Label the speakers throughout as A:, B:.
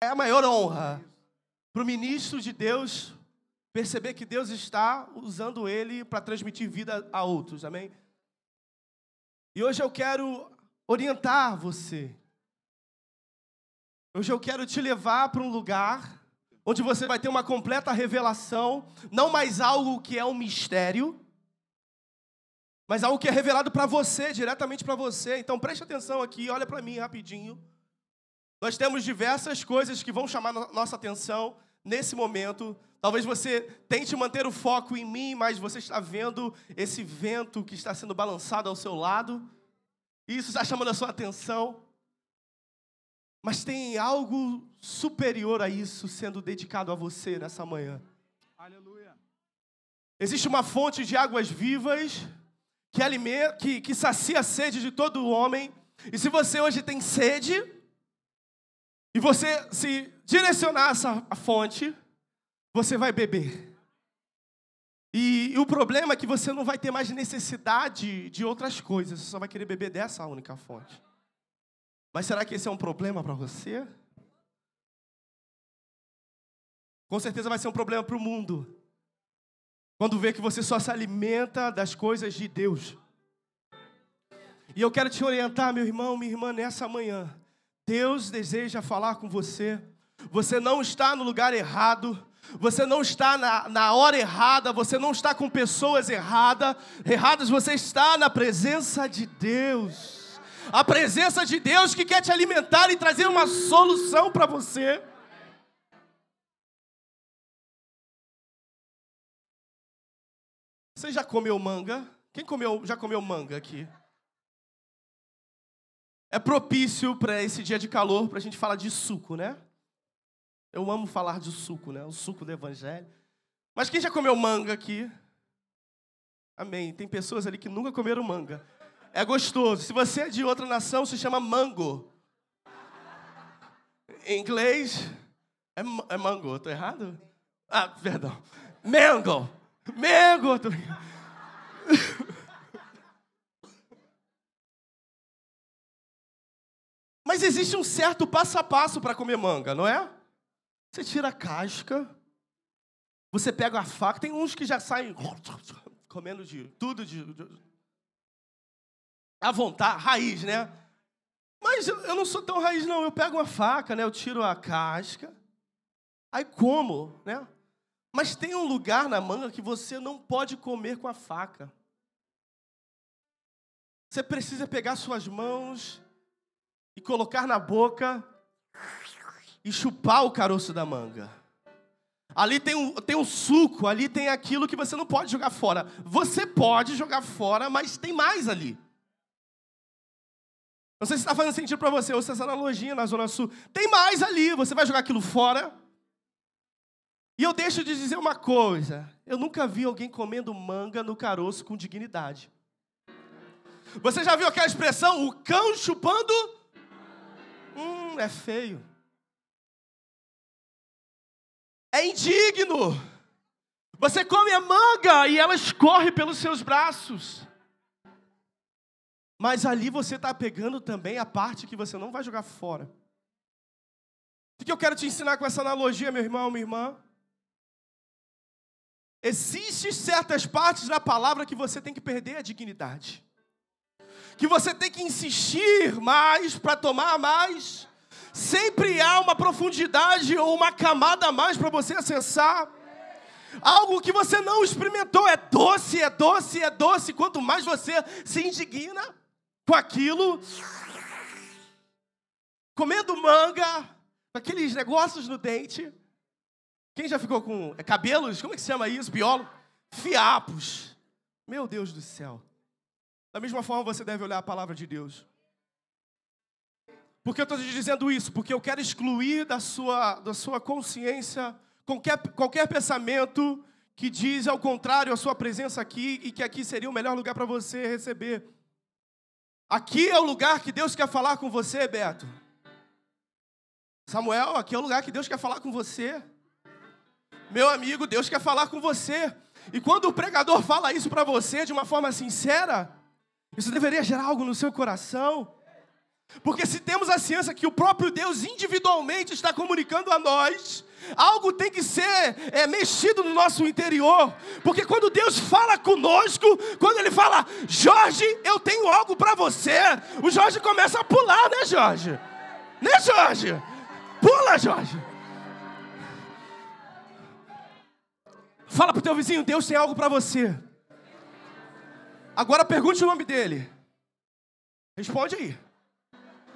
A: É a maior honra para o ministro de Deus perceber que Deus está usando ele para transmitir vida a outros, amém? E hoje eu quero orientar você. Hoje eu quero te levar para um lugar onde você vai ter uma completa revelação, não mais algo que é um mistério, mas algo que é revelado para você, diretamente para você. Então preste atenção aqui, olha para mim rapidinho. Nós temos diversas coisas que vão chamar nossa atenção nesse momento. Talvez você tente manter o foco em mim, mas você está vendo esse vento que está sendo balançado ao seu lado. Isso está chamando a sua atenção. Mas tem algo superior a isso sendo dedicado a você nessa manhã. Aleluia. Existe uma fonte de águas vivas que, alimenta, que, que sacia a sede de todo homem. E se você hoje tem sede, e você se direcionar essa fonte, você vai beber. E, e, o problema é que você não vai ter mais necessidade de outras coisas, você só vai querer beber dessa única fonte. Mas será que esse é um problema para você? Com certeza vai ser um problema para o mundo. Quando vê que você só se alimenta das coisas de Deus. E eu quero te orientar, meu irmão, minha irmã, nessa manhã. Deus deseja falar com você. Você não está no lugar errado. Você não está na, na hora errada. Você não está com pessoas errada, erradas. Você está na presença de Deus a presença de Deus que quer te alimentar e trazer uma solução para você. Você já comeu manga? Quem comeu, já comeu manga aqui? É propício para esse dia de calor para a gente falar de suco, né? Eu amo falar de suco, né? O suco do evangelho. Mas quem já comeu manga aqui? Amém. Tem pessoas ali que nunca comeram manga. É gostoso. Se você é de outra nação, se chama mango. Em inglês, é, é mango. Estou errado? Ah, perdão. Mango. Mango. Mas existe um certo passo a passo para comer manga, não é? Você tira a casca, você pega a faca. Tem uns que já saem comendo de tudo de, à vontade, raiz, né? Mas eu, não sou tão raiz, não. Eu pego uma faca, né? Eu tiro a casca, aí como, né? Mas tem um lugar na manga que você não pode comer com a faca. Você precisa pegar suas mãos e colocar na boca e chupar o caroço da manga. Ali tem um, tem um suco, ali tem aquilo que você não pode jogar fora. Você pode jogar fora, mas tem mais ali. Não sei se está fazendo sentido para você, ou se essa analogia na Zona Sul. Tem mais ali, você vai jogar aquilo fora. E eu deixo de dizer uma coisa: eu nunca vi alguém comendo manga no caroço com dignidade. Você já viu aquela expressão, o cão chupando? Hum, é feio. É indigno. Você come a manga e ela escorre pelos seus braços. Mas ali você está pegando também a parte que você não vai jogar fora. O que eu quero te ensinar com essa analogia, meu irmão, minha irmã? Existem certas partes da palavra que você tem que perder a dignidade. Que você tem que insistir mais para tomar mais. Sempre há uma profundidade ou uma camada a mais para você acessar. Algo que você não experimentou é doce, é doce, é doce. Quanto mais você se indigna, com aquilo, comendo manga, aqueles negócios no dente. Quem já ficou com é, cabelos? Como é que se chama isso? Biólogo? Fiapos. Meu Deus do céu. Da mesma forma você deve olhar a palavra de Deus. Por que eu estou te dizendo isso? Porque eu quero excluir da sua, da sua consciência qualquer, qualquer pensamento que diz ao contrário a sua presença aqui e que aqui seria o melhor lugar para você receber. Aqui é o lugar que Deus quer falar com você, Beto. Samuel, aqui é o lugar que Deus quer falar com você. Meu amigo, Deus quer falar com você. E quando o pregador fala isso para você de uma forma sincera, isso deveria gerar algo no seu coração. Porque se temos a ciência que o próprio Deus individualmente está comunicando a nós, algo tem que ser é, mexido no nosso interior. Porque quando Deus fala conosco, quando Ele fala, Jorge, eu tenho algo para você, o Jorge começa a pular, né, Jorge? Né, Jorge? Pula, Jorge. Fala pro teu vizinho, Deus tem algo para você. Agora pergunte o nome dele. Responde aí.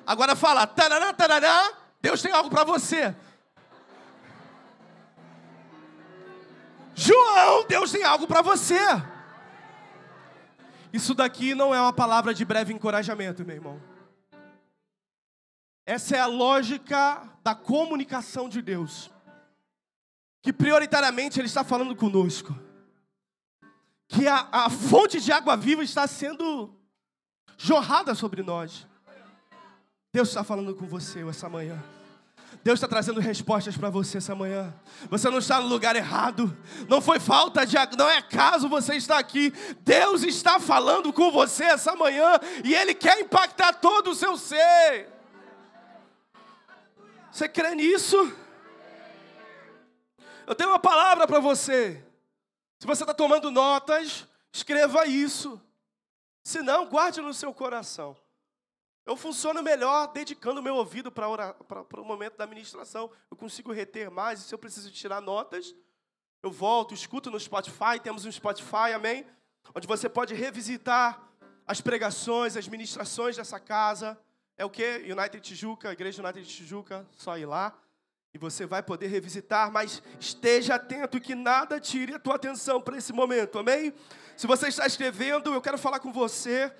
A: Agora fala, tarará, tarará, Deus tem algo para você. João, Deus tem algo para você. Isso daqui não é uma palavra de breve encorajamento, meu irmão. Essa é a lógica da comunicação de Deus. Que prioritariamente Ele está falando conosco. Que a, a fonte de água viva está sendo jorrada sobre nós. Deus está falando com você essa manhã. Deus está trazendo respostas para você essa manhã. Você não está no lugar errado. Não foi falta de. Não é acaso você está aqui. Deus está falando com você essa manhã. E Ele quer impactar todo o seu ser. Você crê nisso? Eu tenho uma palavra para você. Se você está tomando notas, escreva isso. Se não, guarde no seu coração. Eu funciono melhor dedicando meu ouvido para o momento da ministração. Eu consigo reter mais. E se eu preciso tirar notas, eu volto, escuto no Spotify. Temos um Spotify, amém? Onde você pode revisitar as pregações, as ministrações dessa casa. É o que? United Tijuca, Igreja United Tijuca, só ir lá. E você vai poder revisitar, mas esteja atento que nada tire a tua atenção para esse momento, amém? Se você está escrevendo, eu quero falar com você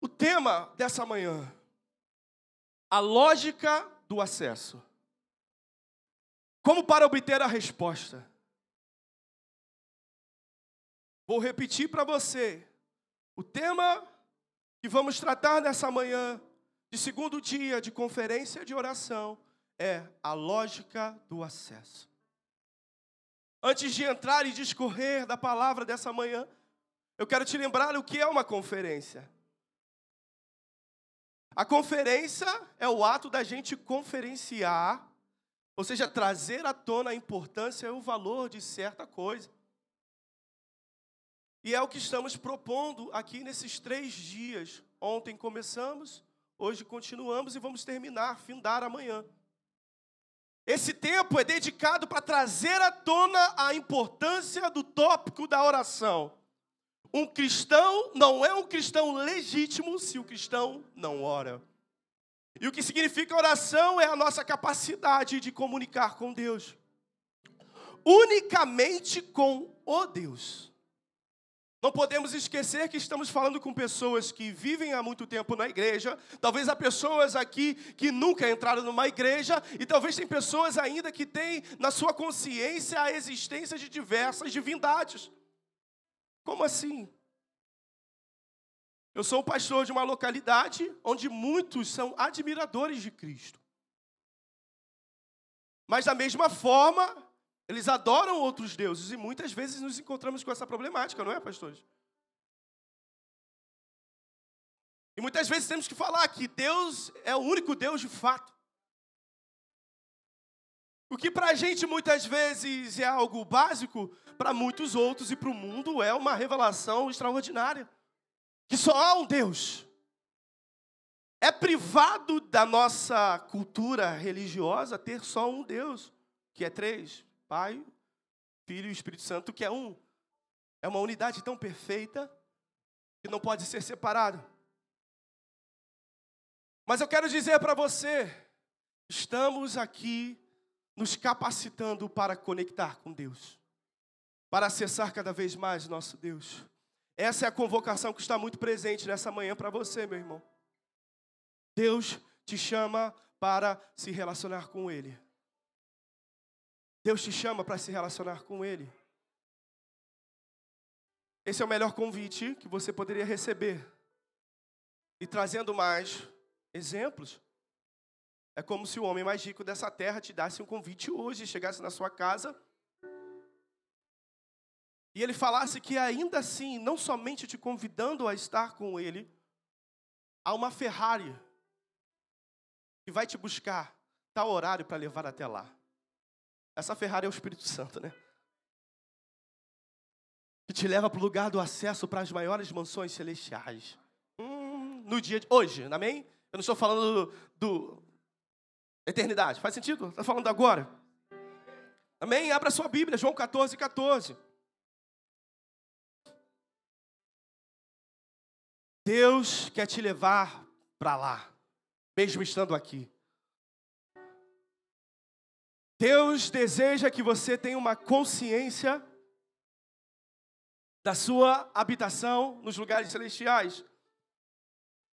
A: o tema dessa manhã, a lógica do acesso. Como para obter a resposta? Vou repetir para você. O tema que vamos tratar nessa manhã, de segundo dia de conferência de oração, é a lógica do acesso. Antes de entrar e discorrer da palavra dessa manhã, eu quero te lembrar o que é uma conferência. A conferência é o ato da gente conferenciar, ou seja, trazer à tona a importância e o valor de certa coisa. E é o que estamos propondo aqui nesses três dias. Ontem começamos, hoje continuamos e vamos terminar, findar amanhã. Esse tempo é dedicado para trazer à tona a importância do tópico da oração. Um cristão não é um cristão legítimo se o cristão não ora. E o que significa oração é a nossa capacidade de comunicar com Deus. Unicamente com o Deus. Não podemos esquecer que estamos falando com pessoas que vivem há muito tempo na igreja, talvez há pessoas aqui que nunca entraram numa igreja, e talvez tem pessoas ainda que têm na sua consciência a existência de diversas divindades. Como assim? Eu sou o pastor de uma localidade onde muitos são admiradores de Cristo. Mas da mesma forma, eles adoram outros deuses e muitas vezes nos encontramos com essa problemática, não é, pastores? E muitas vezes temos que falar que Deus é o único Deus de fato. O que para a gente muitas vezes é algo básico, para muitos outros e para o mundo é uma revelação extraordinária. Que só há um Deus. É privado da nossa cultura religiosa ter só um Deus, que é três: Pai, Filho e Espírito Santo, que é um. É uma unidade tão perfeita que não pode ser separado. Mas eu quero dizer para você, estamos aqui nos capacitando para conectar com Deus, para acessar cada vez mais nosso Deus. Essa é a convocação que está muito presente nessa manhã para você, meu irmão. Deus te chama para se relacionar com Ele. Deus te chama para se relacionar com Ele. Esse é o melhor convite que você poderia receber. E trazendo mais exemplos, é como se o homem mais rico dessa terra te desse um convite hoje, chegasse na sua casa e ele falasse que ainda assim, não somente te convidando a estar com ele, há uma Ferrari que vai te buscar tal horário para levar até lá. Essa Ferrari é o Espírito Santo, né? Que te leva para o lugar do acesso para as maiores mansões celestiais. Hum, no dia de hoje, amém? Eu não estou falando do, do eternidade. Faz sentido? Está falando agora? Amém? Abra sua Bíblia, João 14, 14. Deus quer te levar para lá, mesmo estando aqui. Deus deseja que você tenha uma consciência da sua habitação nos lugares celestiais.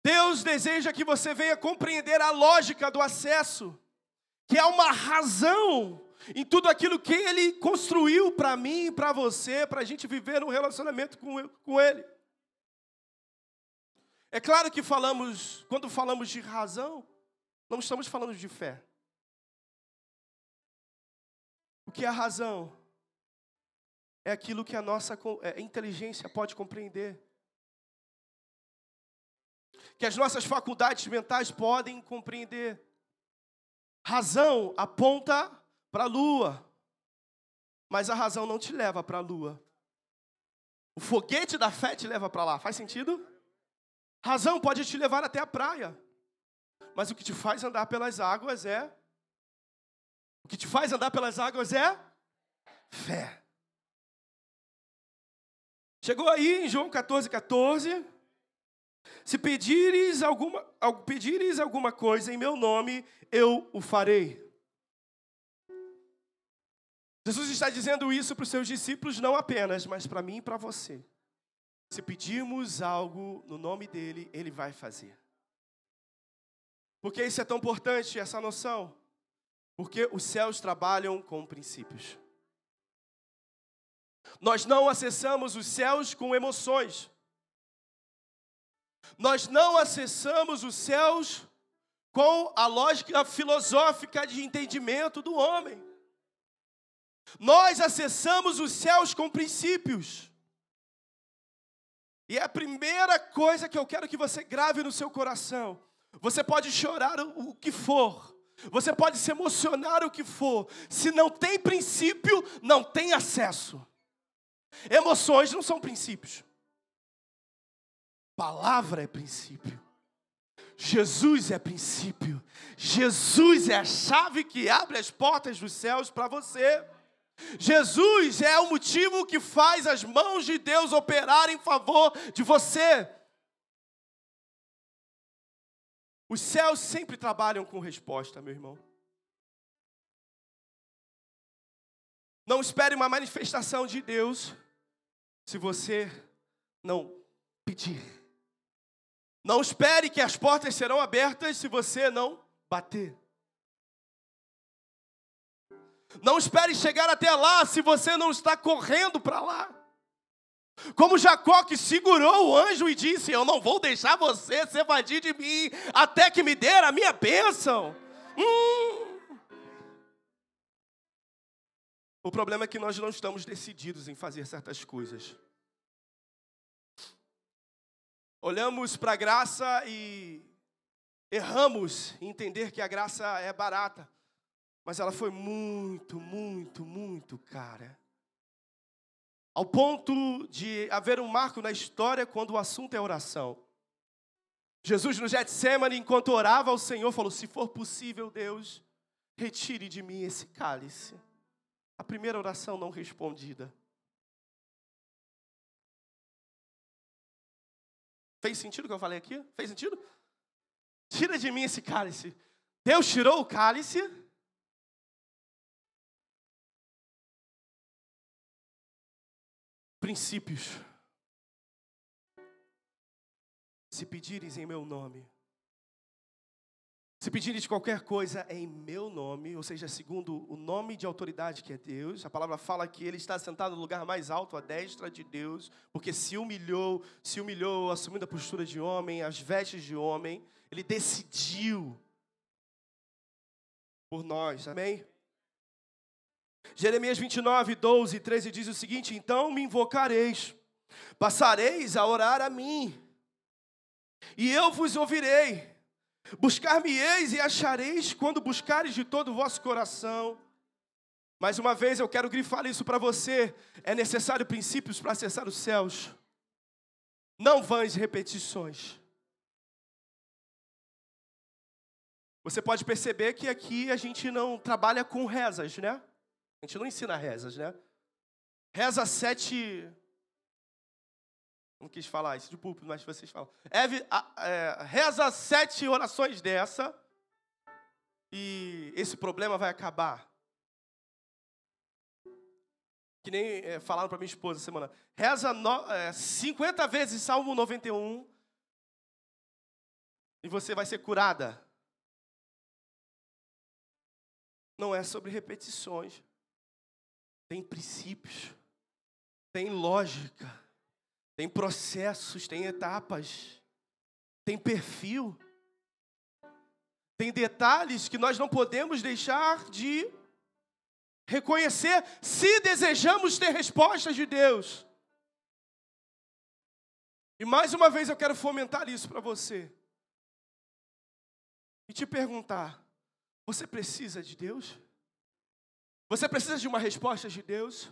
A: Deus deseja que você venha compreender a lógica do acesso, que é uma razão em tudo aquilo que Ele construiu para mim para você, para a gente viver um relacionamento com, com Ele. É claro que falamos, quando falamos de razão, não estamos falando de fé. O que é a razão? É aquilo que a nossa é, inteligência pode compreender. Que as nossas faculdades mentais podem compreender. Razão aponta para a lua, mas a razão não te leva para a lua. O foguete da fé te leva para lá. Faz sentido? Razão pode te levar até a praia, mas o que te faz andar pelas águas é. O que te faz andar pelas águas é fé. Chegou aí em João 14, 14. Se pedires alguma, pedires alguma coisa em meu nome, eu o farei. Jesus está dizendo isso para os seus discípulos, não apenas, mas para mim e para você. Se pedirmos algo no nome dele, ele vai fazer. Por que isso é tão importante, essa noção? Porque os céus trabalham com princípios. Nós não acessamos os céus com emoções. Nós não acessamos os céus com a lógica filosófica de entendimento do homem. Nós acessamos os céus com princípios. E é a primeira coisa que eu quero que você grave no seu coração. Você pode chorar o que for, você pode se emocionar o que for, se não tem princípio, não tem acesso. Emoções não são princípios. Palavra é princípio. Jesus é princípio. Jesus é a chave que abre as portas dos céus para você. Jesus é o motivo que faz as mãos de Deus operar em favor de você. Os céus sempre trabalham com resposta, meu irmão. Não espere uma manifestação de Deus se você não pedir. Não espere que as portas serão abertas se você não bater. Não espere chegar até lá se você não está correndo para lá. Como Jacó que segurou o anjo e disse: Eu não vou deixar você se evadir de mim até que me dê a minha bênção. Hum. O problema é que nós não estamos decididos em fazer certas coisas. Olhamos para a graça e erramos em entender que a graça é barata. Mas ela foi muito, muito, muito cara. Ao ponto de haver um marco na história quando o assunto é oração. Jesus no Getsemane, enquanto orava ao Senhor, falou: Se for possível, Deus, retire de mim esse cálice. A primeira oração não respondida. Fez sentido o que eu falei aqui? Fez sentido? Tira de mim esse cálice. Deus tirou o cálice princípios. Se pedires em meu nome, se pedires qualquer coisa em meu nome, ou seja, segundo o nome de autoridade que é Deus, a palavra fala que ele está sentado no lugar mais alto, à destra de Deus, porque se humilhou, se humilhou, assumindo a postura de homem, as vestes de homem, ele decidiu por nós, amém? Jeremias 29, 12 e 13 diz o seguinte: Então me invocareis, passareis a orar a mim, e eu vos ouvirei. Buscar-me-eis e achareis quando buscares de todo o vosso coração. Mais uma vez eu quero grifar isso para você. É necessário princípios para acessar os céus. Não vãs repetições. Você pode perceber que aqui a gente não trabalha com rezas, né? A gente não ensina rezas, né? Reza sete. Não quis falar isso de púlpito, mas vocês falam. É, é, reza sete orações dessa e esse problema vai acabar. Que nem é, falaram para minha esposa semana. Reza no, é, 50 vezes Salmo 91 e você vai ser curada. Não é sobre repetições. Tem princípios, tem lógica, tem processos, tem etapas, tem perfil, tem detalhes que nós não podemos deixar de reconhecer se desejamos ter respostas de Deus. E mais uma vez eu quero fomentar isso para você. E te perguntar: você precisa de Deus? Você precisa de uma resposta de Deus?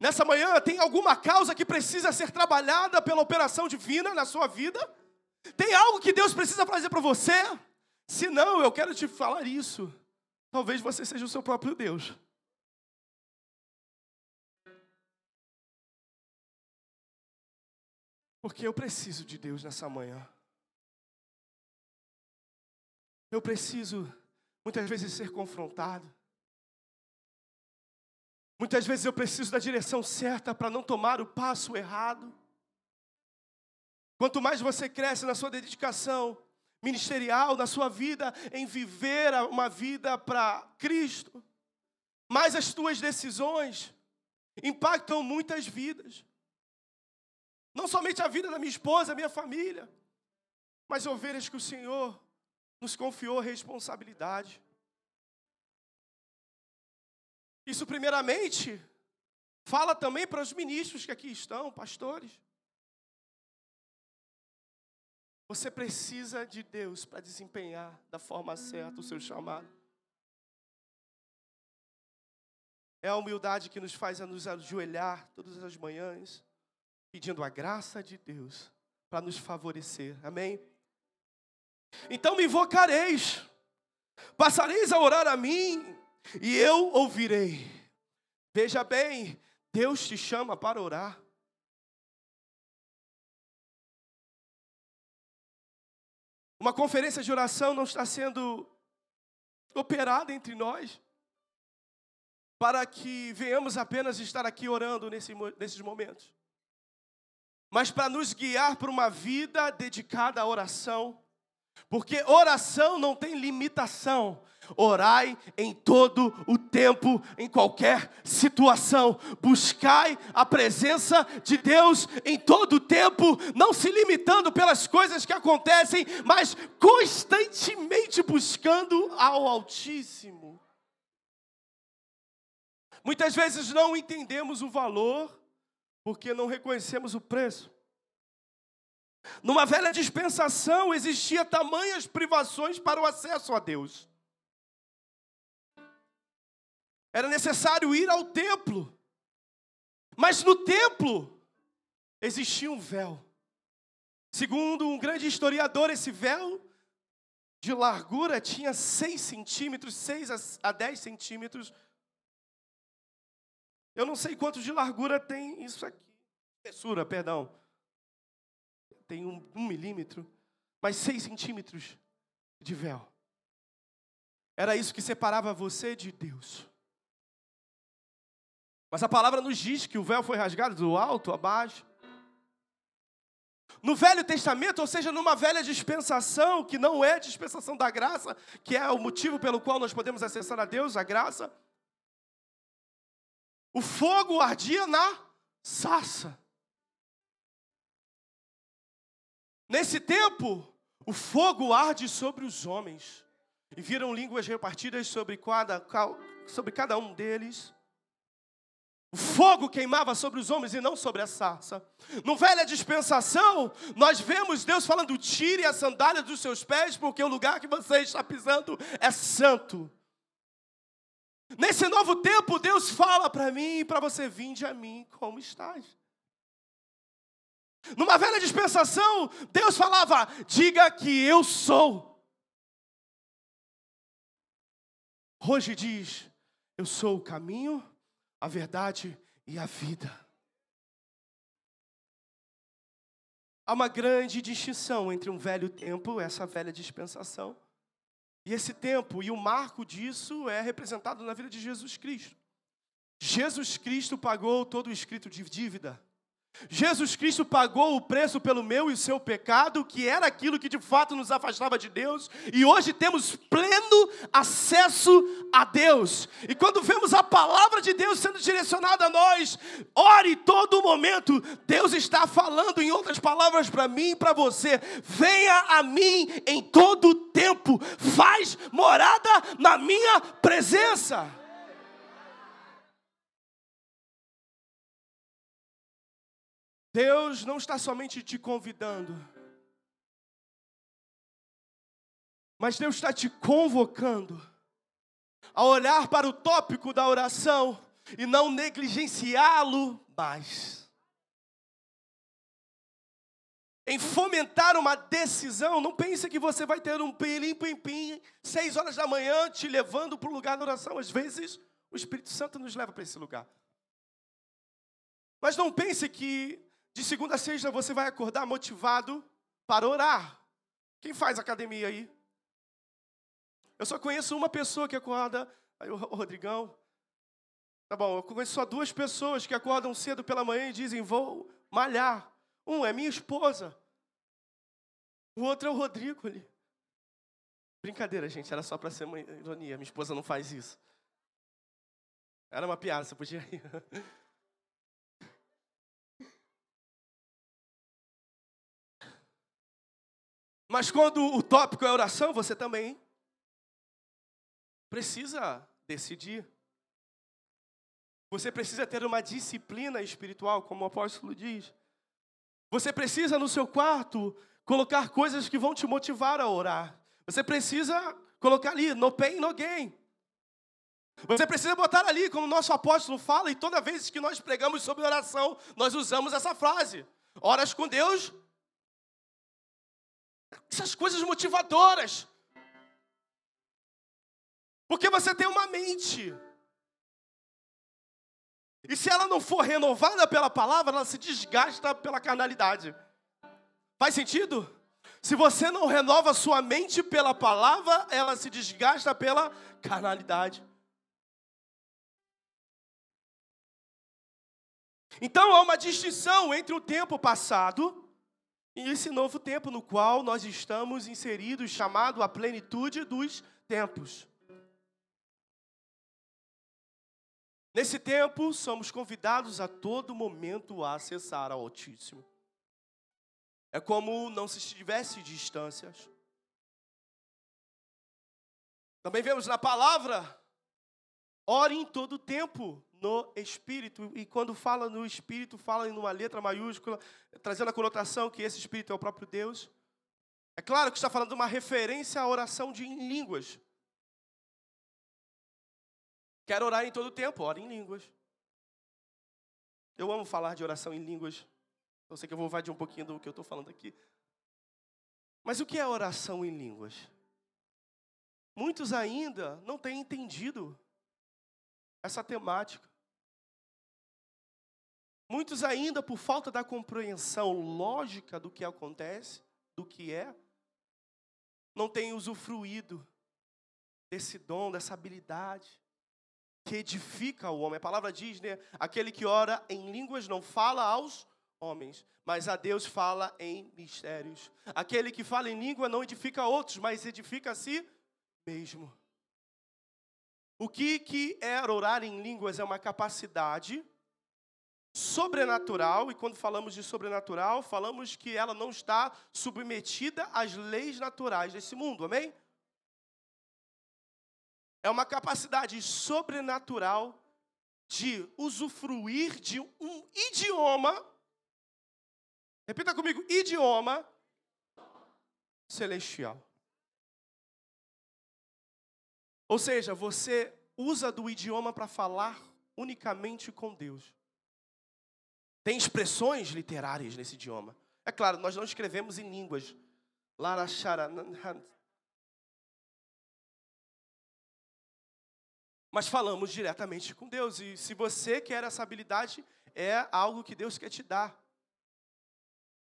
A: Nessa manhã, tem alguma causa que precisa ser trabalhada pela operação divina na sua vida? Tem algo que Deus precisa fazer para você? Se não, eu quero te falar isso. Talvez você seja o seu próprio Deus. Porque eu preciso de Deus nessa manhã. Eu preciso, muitas vezes, ser confrontado. Muitas vezes eu preciso da direção certa para não tomar o passo errado. Quanto mais você cresce na sua dedicação ministerial, na sua vida, em viver uma vida para Cristo, mais as tuas decisões impactam muitas vidas. Não somente a vida da minha esposa, minha família, mas ovelhas que o Senhor nos confiou responsabilidade. Isso, primeiramente, fala também para os ministros que aqui estão, pastores. Você precisa de Deus para desempenhar da forma certa o seu chamado. É a humildade que nos faz a nos ajoelhar todas as manhãs pedindo a graça de Deus para nos favorecer. Amém? Então me invocareis, passareis a orar a mim, e eu ouvirei. Veja bem, Deus te chama para orar. Uma conferência de oração não está sendo operada entre nós para que venhamos apenas estar aqui orando nesse, nesses momentos mas para nos guiar para uma vida dedicada à oração. Porque oração não tem limitação. Orai em todo o tempo, em qualquer situação. Buscai a presença de Deus em todo o tempo, não se limitando pelas coisas que acontecem, mas constantemente buscando ao Altíssimo. Muitas vezes não entendemos o valor porque não reconhecemos o preço. Numa velha dispensação existia tamanhas privações para o acesso a Deus. Era necessário ir ao templo. Mas no templo existia um véu. Segundo um grande historiador, esse véu de largura tinha 6 centímetros, 6 a 10 centímetros eu não sei quanto de largura tem isso aqui. Espessura, perdão. Tem um, um milímetro, mas seis centímetros de véu. Era isso que separava você de Deus. Mas a palavra nos diz que o véu foi rasgado do alto a baixo. No Velho Testamento, ou seja, numa velha dispensação, que não é dispensação da graça, que é o motivo pelo qual nós podemos acessar a Deus, a graça, o fogo ardia na sarça. Nesse tempo, o fogo arde sobre os homens. E viram línguas repartidas sobre cada, sobre cada um deles. O fogo queimava sobre os homens e não sobre a sarça. No velha dispensação, nós vemos Deus falando: tire a sandália dos seus pés, porque o lugar que você está pisando é santo. Nesse novo tempo, Deus fala para mim e para você: vinde a mim como estás. Numa velha dispensação, Deus falava: diga que eu sou. Hoje diz: eu sou o caminho, a verdade e a vida. Há uma grande distinção entre um velho tempo, essa velha dispensação, e esse tempo, e o marco disso é representado na vida de Jesus Cristo. Jesus Cristo pagou todo o escrito de dívida. Jesus Cristo pagou o preço pelo meu e seu pecado, que era aquilo que de fato nos afastava de Deus, e hoje temos pleno acesso a Deus. E quando vemos a palavra de Deus sendo direcionada a nós, ore todo momento, Deus está falando em outras palavras para mim e para você: venha a mim em todo tempo, faz morada na minha presença. Deus não está somente te convidando, mas Deus está te convocando a olhar para o tópico da oração e não negligenciá-lo mais. Em fomentar uma decisão, não pense que você vai ter um pelim pim pim seis horas da manhã te levando para o lugar da oração. Às vezes o Espírito Santo nos leva para esse lugar. Mas não pense que de segunda a sexta você vai acordar motivado para orar. Quem faz academia aí? Eu só conheço uma pessoa que acorda. Aí o Rodrigão. Tá bom, eu conheço só duas pessoas que acordam cedo pela manhã e dizem: vou malhar. Um é minha esposa. O outro é o Rodrigo ali. Brincadeira, gente, era só para ser uma ironia. Minha esposa não faz isso. Era uma piada, você podia rir. Mas quando o tópico é oração, você também precisa decidir. Você precisa ter uma disciplina espiritual, como o apóstolo diz. Você precisa no seu quarto colocar coisas que vão te motivar a orar. Você precisa colocar ali, no pain, no gain. Você precisa botar ali, como o nosso apóstolo fala, e toda vez que nós pregamos sobre oração, nós usamos essa frase: Horas com Deus, essas coisas motivadoras. Porque você tem uma mente. E se ela não for renovada pela palavra, ela se desgasta pela carnalidade. Faz sentido? Se você não renova sua mente pela palavra, ela se desgasta pela carnalidade. Então há uma distinção entre o tempo passado e esse novo tempo no qual nós estamos inseridos, chamado a plenitude dos tempos. Nesse tempo, somos convidados a todo momento a acessar ao Altíssimo. É como não se estivesse distâncias. Também vemos na palavra, ore em todo tempo, no Espírito. E quando fala no Espírito, fala em uma letra maiúscula, trazendo a conotação que esse Espírito é o próprio Deus. É claro que está falando de uma referência à oração de em línguas. Quero orar em todo tempo, ore em línguas. Eu amo falar de oração em línguas. Eu sei que eu vou invadir um pouquinho do que eu estou falando aqui. Mas o que é oração em línguas? Muitos ainda não têm entendido essa temática. Muitos ainda, por falta da compreensão lógica do que acontece, do que é, não têm usufruído desse dom, dessa habilidade que edifica o homem. A palavra diz, né? Aquele que ora em línguas não fala aos homens, mas a Deus fala em mistérios. Aquele que fala em língua não edifica outros, mas edifica a si mesmo. O que, que é orar em línguas? É uma capacidade sobrenatural, e quando falamos de sobrenatural, falamos que ela não está submetida às leis naturais desse mundo, amém? É uma capacidade sobrenatural de usufruir de um idioma. Repita comigo: idioma celestial. Ou seja, você usa do idioma para falar unicamente com Deus. Tem expressões literárias nesse idioma. É claro, nós não escrevemos em línguas. Mas falamos diretamente com Deus. E se você quer essa habilidade, é algo que Deus quer te dar.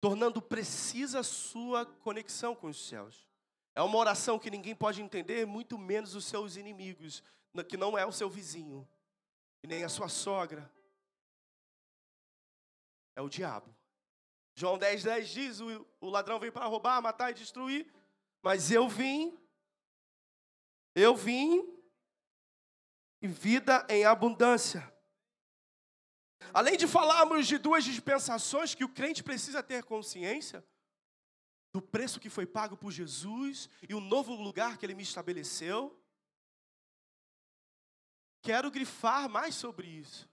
A: Tornando precisa a sua conexão com os céus. É uma oração que ninguém pode entender, muito menos os seus inimigos, que não é o seu vizinho, e nem a sua sogra. É o diabo. João 10, 10 diz: o, o ladrão veio para roubar, matar e destruir, mas eu vim, eu vim, e vida em abundância. Além de falarmos de duas dispensações que o crente precisa ter consciência, do preço que foi pago por Jesus e o novo lugar que ele me estabeleceu. Quero grifar mais sobre isso.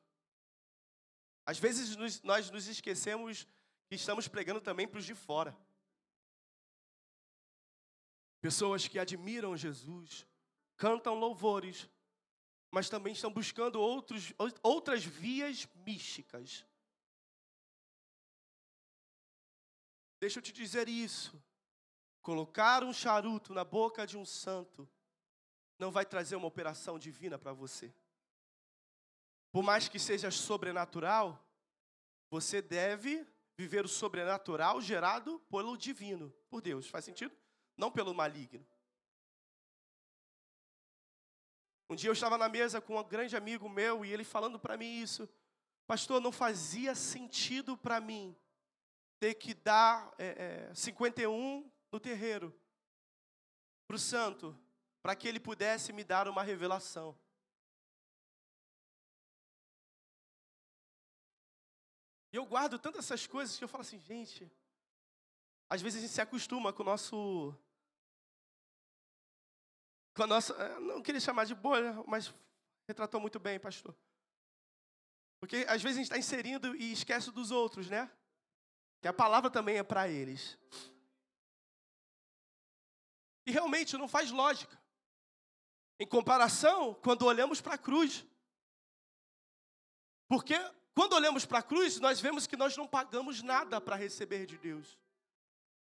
A: Às vezes nós nos esquecemos que estamos pregando também para os de fora. Pessoas que admiram Jesus, cantam louvores, mas também estão buscando outros, outras vias místicas Deixa eu te dizer isso. Colocar um charuto na boca de um santo não vai trazer uma operação divina para você. Por mais que seja sobrenatural, você deve viver o sobrenatural gerado pelo divino, por Deus. Faz sentido? Não pelo maligno. Um dia eu estava na mesa com um grande amigo meu e ele falando para mim isso. Pastor, não fazia sentido para mim ter que dar é, é, 51 no terreiro para o santo, para que ele pudesse me dar uma revelação. E eu guardo tantas essas coisas que eu falo assim, gente, às vezes a gente se acostuma com o nosso. Com a nossa. É, não queria chamar de bolha, mas retratou muito bem, pastor. Porque às vezes a gente está inserindo e esquece dos outros, né? Que a palavra também é para eles. E realmente não faz lógica. Em comparação, quando olhamos para a cruz. Porque quando olhamos para a cruz, nós vemos que nós não pagamos nada para receber de Deus.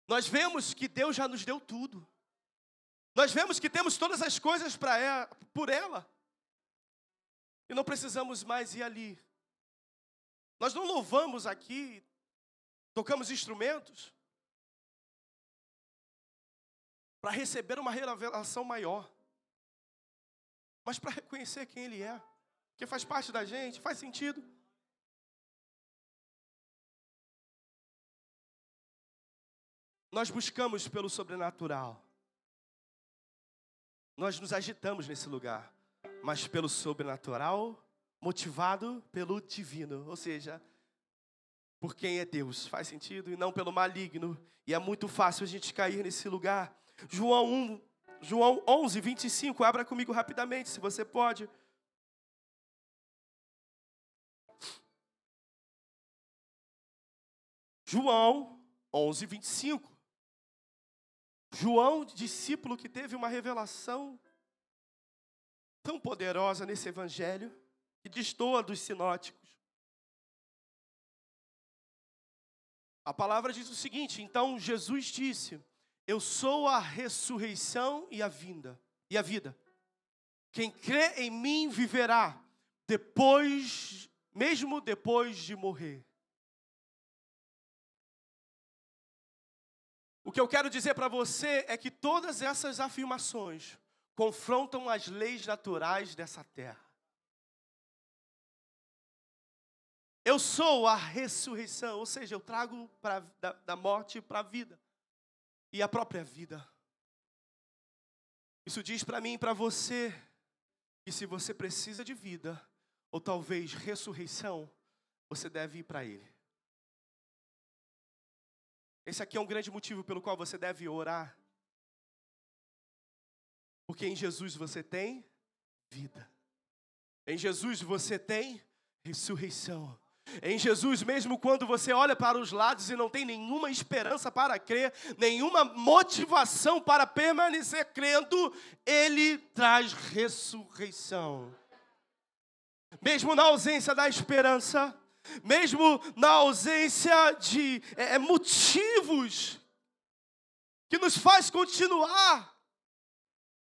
A: Nós vemos que Deus já nos deu tudo. Nós vemos que temos todas as coisas para ela, por ela. E não precisamos mais ir ali. Nós não louvamos aqui tocamos instrumentos para receber uma revelação maior, mas para reconhecer quem Ele é, que faz parte da gente, faz sentido. Nós buscamos pelo sobrenatural. Nós nos agitamos nesse lugar, mas pelo sobrenatural, motivado pelo divino, ou seja, por quem é Deus. Faz sentido? E não pelo maligno. E é muito fácil a gente cair nesse lugar. João 1, João 11, 25. Abra comigo rapidamente, se você pode. João 11, 25. João, discípulo que teve uma revelação tão poderosa nesse evangelho, que destoa dos sinóticos. A palavra diz o seguinte: então Jesus disse: Eu sou a ressurreição e a vinda e a vida. Quem crê em mim viverá depois, mesmo depois de morrer. O que eu quero dizer para você é que todas essas afirmações confrontam as leis naturais dessa terra. Eu sou a ressurreição, ou seja, eu trago pra, da, da morte para a vida e a própria vida. Isso diz para mim e para você que se você precisa de vida, ou talvez ressurreição, você deve ir para Ele. Esse aqui é um grande motivo pelo qual você deve orar. Porque em Jesus você tem vida. Em Jesus você tem ressurreição. Em Jesus, mesmo quando você olha para os lados e não tem nenhuma esperança para crer, nenhuma motivação para permanecer crendo, Ele traz ressurreição. Mesmo na ausência da esperança, mesmo na ausência de é, motivos que nos faz continuar,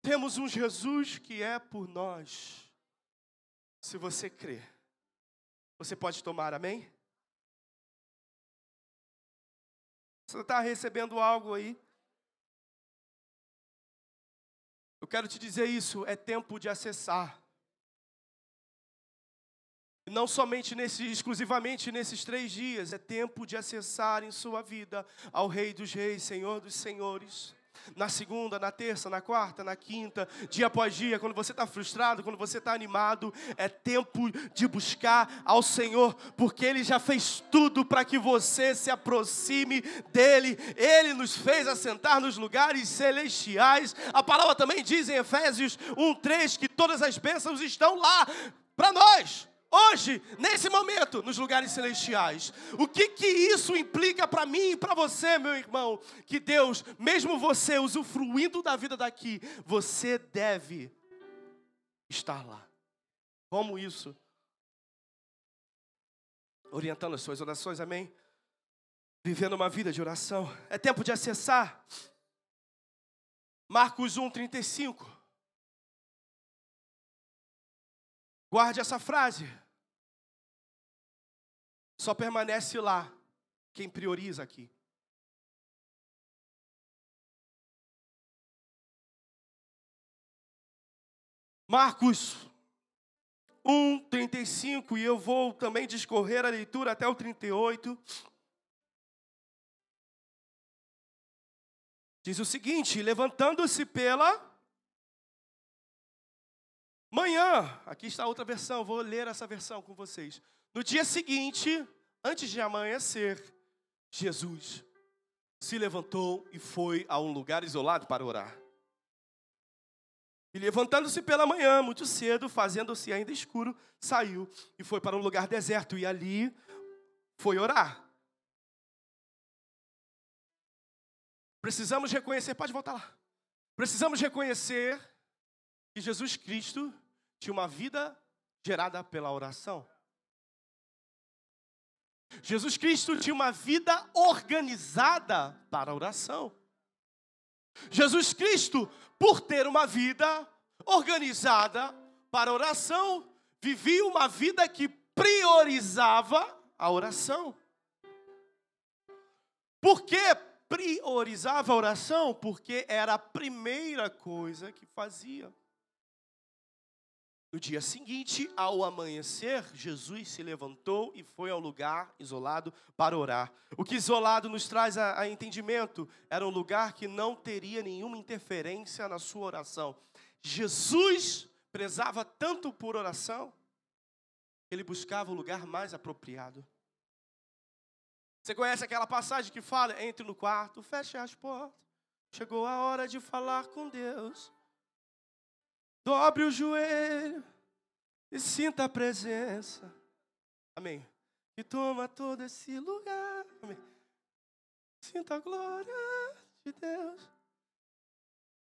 A: temos um Jesus que é por nós. Se você crer. Você pode tomar, amém? Você está recebendo algo aí? Eu quero te dizer isso, é tempo de acessar. Não somente nesse, exclusivamente nesses três dias, é tempo de acessar em sua vida ao Rei dos Reis, Senhor dos Senhores na segunda, na terça, na quarta, na quinta, dia após dia, quando você está frustrado, quando você está animado, é tempo de buscar ao Senhor, porque Ele já fez tudo para que você se aproxime dEle. Ele nos fez assentar nos lugares celestiais. A palavra também diz em Efésios 1:3 que todas as bênçãos estão lá para nós hoje, nesse momento, nos lugares celestiais. O que que isso implica para mim e para você, meu irmão? Que Deus, mesmo você usufruindo da vida daqui, você deve estar lá. Como isso? Orientando as suas orações, amém? Vivendo uma vida de oração. É tempo de acessar. Marcos 1, 35. Guarde essa frase. Só permanece lá quem prioriza aqui. Marcos 1, 35, e eu vou também discorrer a leitura até o 38. Diz o seguinte: levantando-se pela manhã, aqui está outra versão, vou ler essa versão com vocês. No dia seguinte, antes de amanhecer, Jesus se levantou e foi a um lugar isolado para orar. E levantando-se pela manhã, muito cedo, fazendo-se ainda escuro, saiu e foi para um lugar deserto e ali foi orar. Precisamos reconhecer, pode voltar lá. Precisamos reconhecer que Jesus Cristo tinha uma vida gerada pela oração. Jesus Cristo tinha uma vida organizada para a oração. Jesus Cristo, por ter uma vida organizada para a oração, vivia uma vida que priorizava a oração. Por que priorizava a oração? Porque era a primeira coisa que fazia. No dia seguinte, ao amanhecer, Jesus se levantou e foi ao lugar isolado para orar. O que isolado nos traz a, a, entendimento era um lugar que não teria nenhuma interferência na sua oração. Jesus prezava tanto por oração, ele buscava o lugar mais apropriado. Você conhece aquela passagem que fala: entre no quarto, feche as portas, chegou a hora de falar com Deus. Dobre o joelho e sinta a presença. Amém. E toma todo esse lugar. Amém. Sinta a glória de Deus.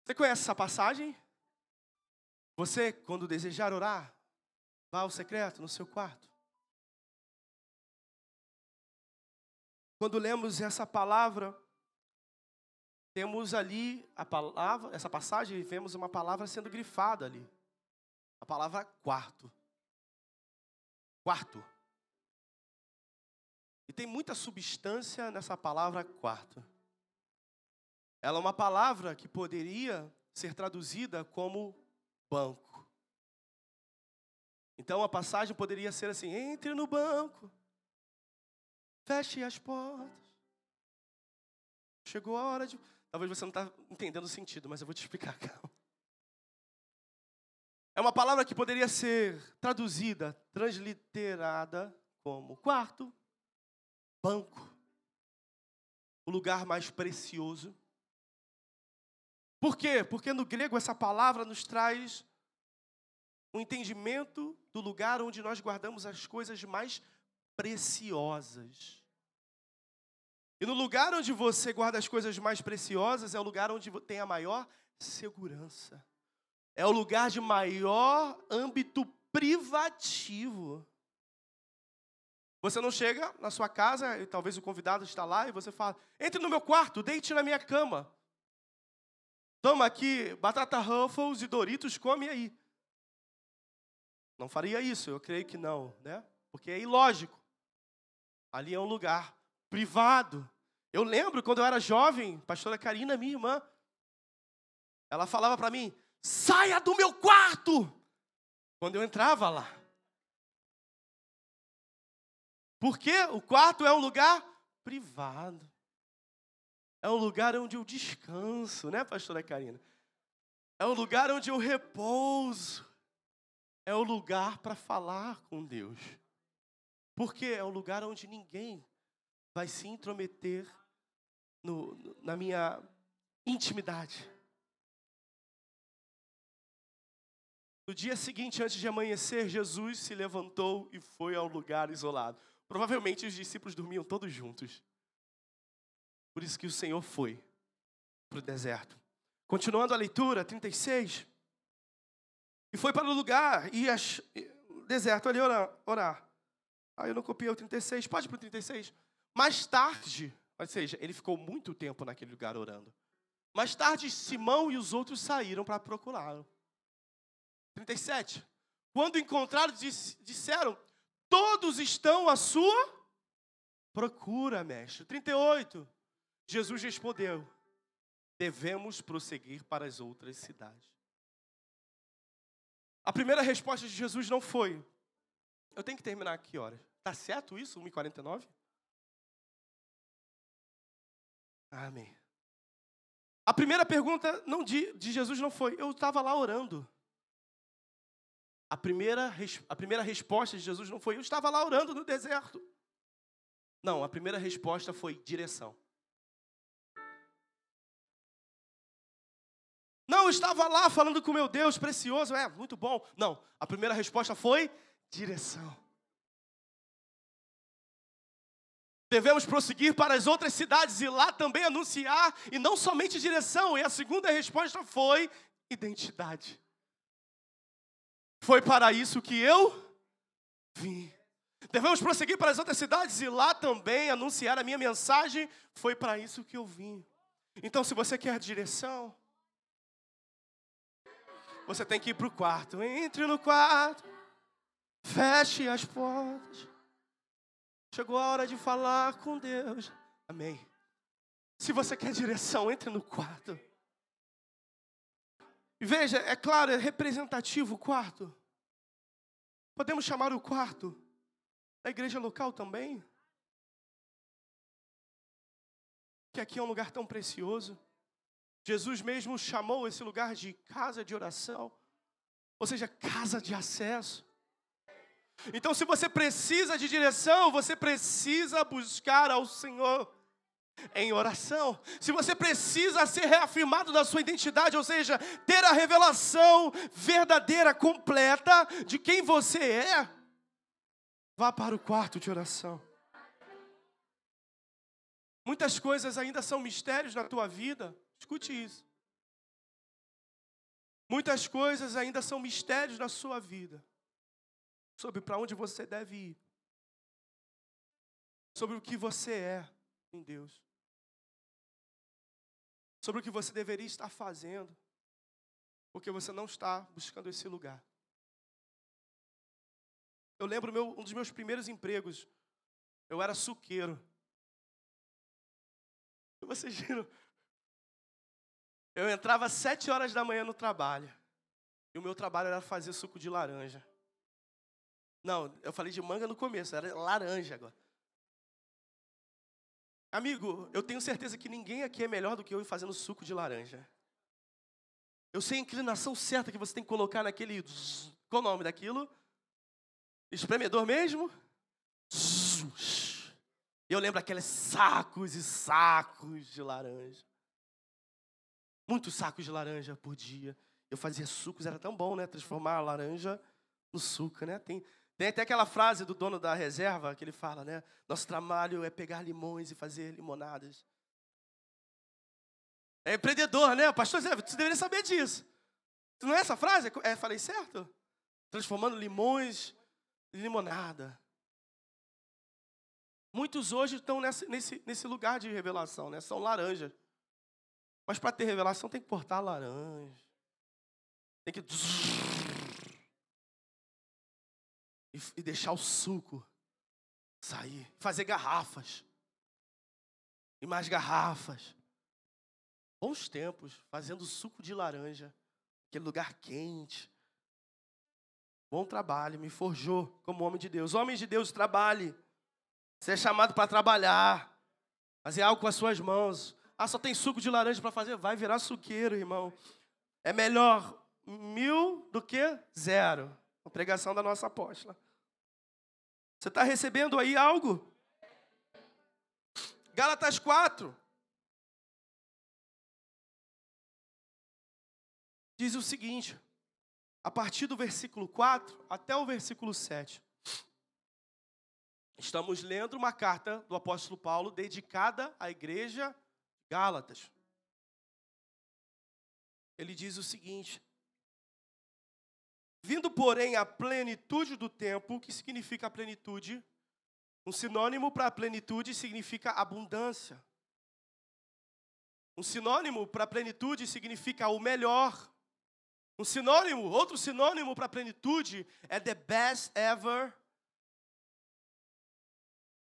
A: Você conhece essa passagem? Você, quando desejar orar, vá ao secreto, no seu quarto. Quando lemos essa palavra, temos ali a palavra, essa passagem, vemos uma palavra sendo grifada ali. A palavra quarto. Quarto. E tem muita substância nessa palavra quarto. Ela é uma palavra que poderia ser traduzida como banco. Então a passagem poderia ser assim: entre no banco, feche as portas. Chegou a hora de. Talvez você não está entendendo o sentido, mas eu vou te explicar. É uma palavra que poderia ser traduzida, transliterada como quarto, banco, o lugar mais precioso. Por quê? Porque no grego essa palavra nos traz um entendimento do lugar onde nós guardamos as coisas mais preciosas. E no lugar onde você guarda as coisas mais preciosas é o lugar onde tem a maior segurança. É o lugar de maior âmbito privativo. Você não chega na sua casa e talvez o convidado está lá e você fala: entre no meu quarto, deite na minha cama. Toma aqui batata Ruffles e Doritos, come aí. Não faria isso, eu creio que não, né? Porque é ilógico. Ali é um lugar privado. Eu lembro quando eu era jovem, pastora Karina, minha irmã, ela falava para mim: saia do meu quarto! Quando eu entrava lá. Porque o quarto é um lugar privado. É um lugar onde eu descanso, né, pastora Karina? É um lugar onde eu repouso é o lugar para falar com Deus. Porque é o lugar onde ninguém vai se intrometer no, na minha intimidade. No dia seguinte, antes de amanhecer, Jesus se levantou e foi ao lugar isolado. Provavelmente os discípulos dormiam todos juntos. Por isso que o Senhor foi para o deserto. Continuando a leitura, 36. E foi para o lugar e ach... deserto ali orar. orar. Aí eu não copiei o 36. Pode para o 36. Mais tarde, ou seja, ele ficou muito tempo naquele lugar orando. Mais tarde, Simão e os outros saíram para procurá-lo. 37. Quando encontraram, disseram: Todos estão à sua procura, mestre. 38. Jesus respondeu: Devemos prosseguir para as outras cidades. A primeira resposta de Jesus não foi. Eu tenho que terminar aqui, horas. Tá certo isso? 1h49? Amém. A primeira pergunta não de, de Jesus não foi. Eu estava lá orando. A primeira, a primeira resposta de Jesus não foi. Eu estava lá orando no deserto. Não, a primeira resposta foi direção. Não, eu estava lá falando com meu Deus precioso, é muito bom. Não, a primeira resposta foi direção. Devemos prosseguir para as outras cidades e lá também anunciar, e não somente direção, e a segunda resposta foi identidade. Foi para isso que eu vim. Devemos prosseguir para as outras cidades e lá também anunciar a minha mensagem, foi para isso que eu vim. Então, se você quer direção, você tem que ir para o quarto. Entre no quarto, feche as portas. Chegou a hora de falar com Deus. Amém. Se você quer direção, entre no quarto. Veja, é claro, é representativo o quarto. Podemos chamar o quarto da igreja local também? Que aqui é um lugar tão precioso. Jesus mesmo chamou esse lugar de casa de oração, ou seja, casa de acesso. Então, se você precisa de direção, você precisa buscar ao Senhor em oração. Se você precisa ser reafirmado na sua identidade, ou seja, ter a revelação verdadeira, completa de quem você é, vá para o quarto de oração. Muitas coisas ainda são mistérios na tua vida. Escute isso. Muitas coisas ainda são mistérios na sua vida. Sobre para onde você deve ir. Sobre o que você é em Deus. Sobre o que você deveria estar fazendo. Porque você não está buscando esse lugar. Eu lembro meu, um dos meus primeiros empregos. Eu era suqueiro. Vocês viram? Eu entrava às sete horas da manhã no trabalho. E o meu trabalho era fazer suco de laranja. Não, eu falei de manga no começo, era laranja agora. Amigo, eu tenho certeza que ninguém aqui é melhor do que eu fazendo suco de laranja. Eu sei a inclinação certa que você tem que colocar naquele. Qual o nome daquilo? Espremedor mesmo? Eu lembro aqueles sacos e sacos de laranja muitos sacos de laranja por dia. Eu fazia sucos, era tão bom, né? Transformar a laranja no suco, né? Tem, tem até aquela frase do dono da reserva que ele fala, né? Nosso trabalho é pegar limões e fazer limonadas. É empreendedor, né? Pastor você deveria saber disso. Não é essa frase? É, falei certo? Transformando limões em limonada. Muitos hoje estão nesse, nesse, nesse lugar de revelação, né? São laranjas. Mas para ter revelação tem que portar laranja. Tem que. E, deixar o suco sair. Fazer garrafas. E mais garrafas. Bons tempos, fazendo suco de laranja. Aquele lugar quente. Bom trabalho, me forjou como homem de Deus. Homem de Deus, trabalhe. Você é chamado para trabalhar. Fazer algo com as suas mãos. Ah, só tem suco de laranja para fazer? Vai virar suqueiro, irmão. É melhor mil do que zero. A pregação da nossa apóstola. Você está recebendo aí algo? Gálatas 4. Diz o seguinte, a partir do versículo 4 até o versículo 7. Estamos lendo uma carta do apóstolo Paulo dedicada à igreja Gálatas. Ele diz o seguinte: Vindo, porém, à plenitude do tempo, o que significa plenitude? Um sinônimo para plenitude significa abundância. Um sinônimo para plenitude significa o melhor. Um sinônimo, outro sinônimo para plenitude é the best ever.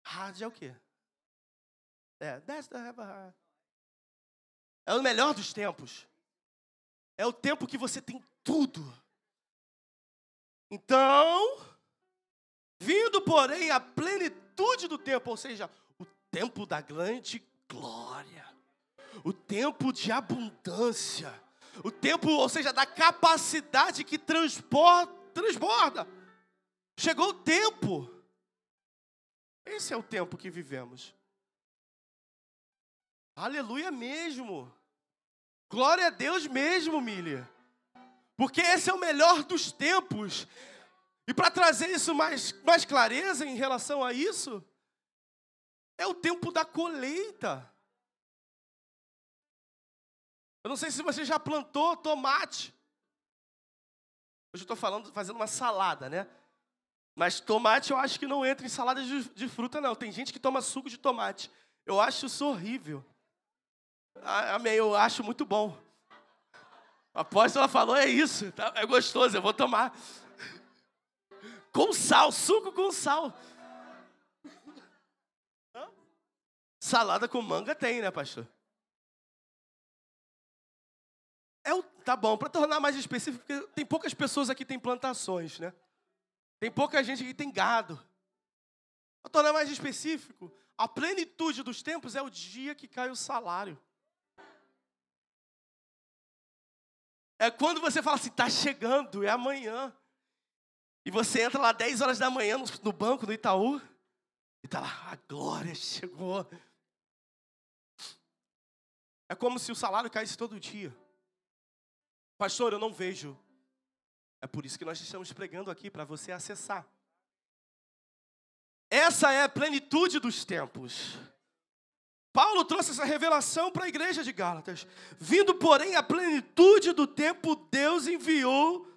A: Hard é o quê? É, best ever. É o melhor dos tempos. É o tempo que você tem tudo. Então, vindo, porém, a plenitude do tempo, ou seja, o tempo da grande glória, o tempo de abundância, o tempo, ou seja, da capacidade que transporta, transborda. Chegou o tempo. Esse é o tempo que vivemos. Aleluia mesmo. Glória a Deus mesmo, Milha. Porque esse é o melhor dos tempos. E para trazer isso mais, mais clareza em relação a isso, é o tempo da colheita. Eu não sei se você já plantou tomate. Hoje eu estou falando, fazendo uma salada, né? Mas tomate eu acho que não entra em salada de, de fruta, não. Tem gente que toma suco de tomate. Eu acho isso horrível. Ah, amém, eu acho muito bom. A apóstola falou, é isso, tá? é gostoso, eu vou tomar. Com sal, suco com sal. Salada com manga tem, né, pastor? É o, tá bom, para tornar mais específico, porque tem poucas pessoas aqui que têm plantações, né? Tem pouca gente que tem gado. Para tornar mais específico, a plenitude dos tempos é o dia que cai o salário. É quando você fala assim, está chegando, é amanhã. E você entra lá 10 horas da manhã no, no banco, no Itaú, e está lá, a glória chegou. É como se o salário caísse todo dia. Pastor, eu não vejo. É por isso que nós estamos pregando aqui, para você acessar. Essa é a plenitude dos tempos. Paulo trouxe essa revelação para a igreja de Gálatas. Vindo, porém, à plenitude do tempo, Deus enviou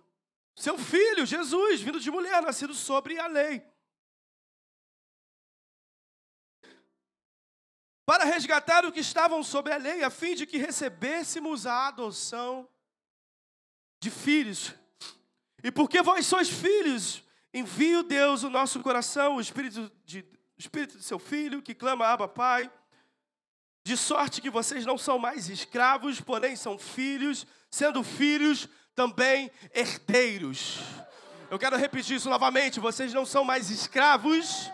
A: seu filho, Jesus, vindo de mulher, nascido sobre a lei. Para resgatar o que estavam sob a lei, a fim de que recebêssemos a adoção de filhos. E porque vós sois filhos, envio Deus o nosso coração, o Espírito de, o Espírito de seu Filho, que clama, Abba, Pai. De sorte que vocês não são mais escravos, porém são filhos, sendo filhos também herdeiros. Eu quero repetir isso novamente: vocês não são mais escravos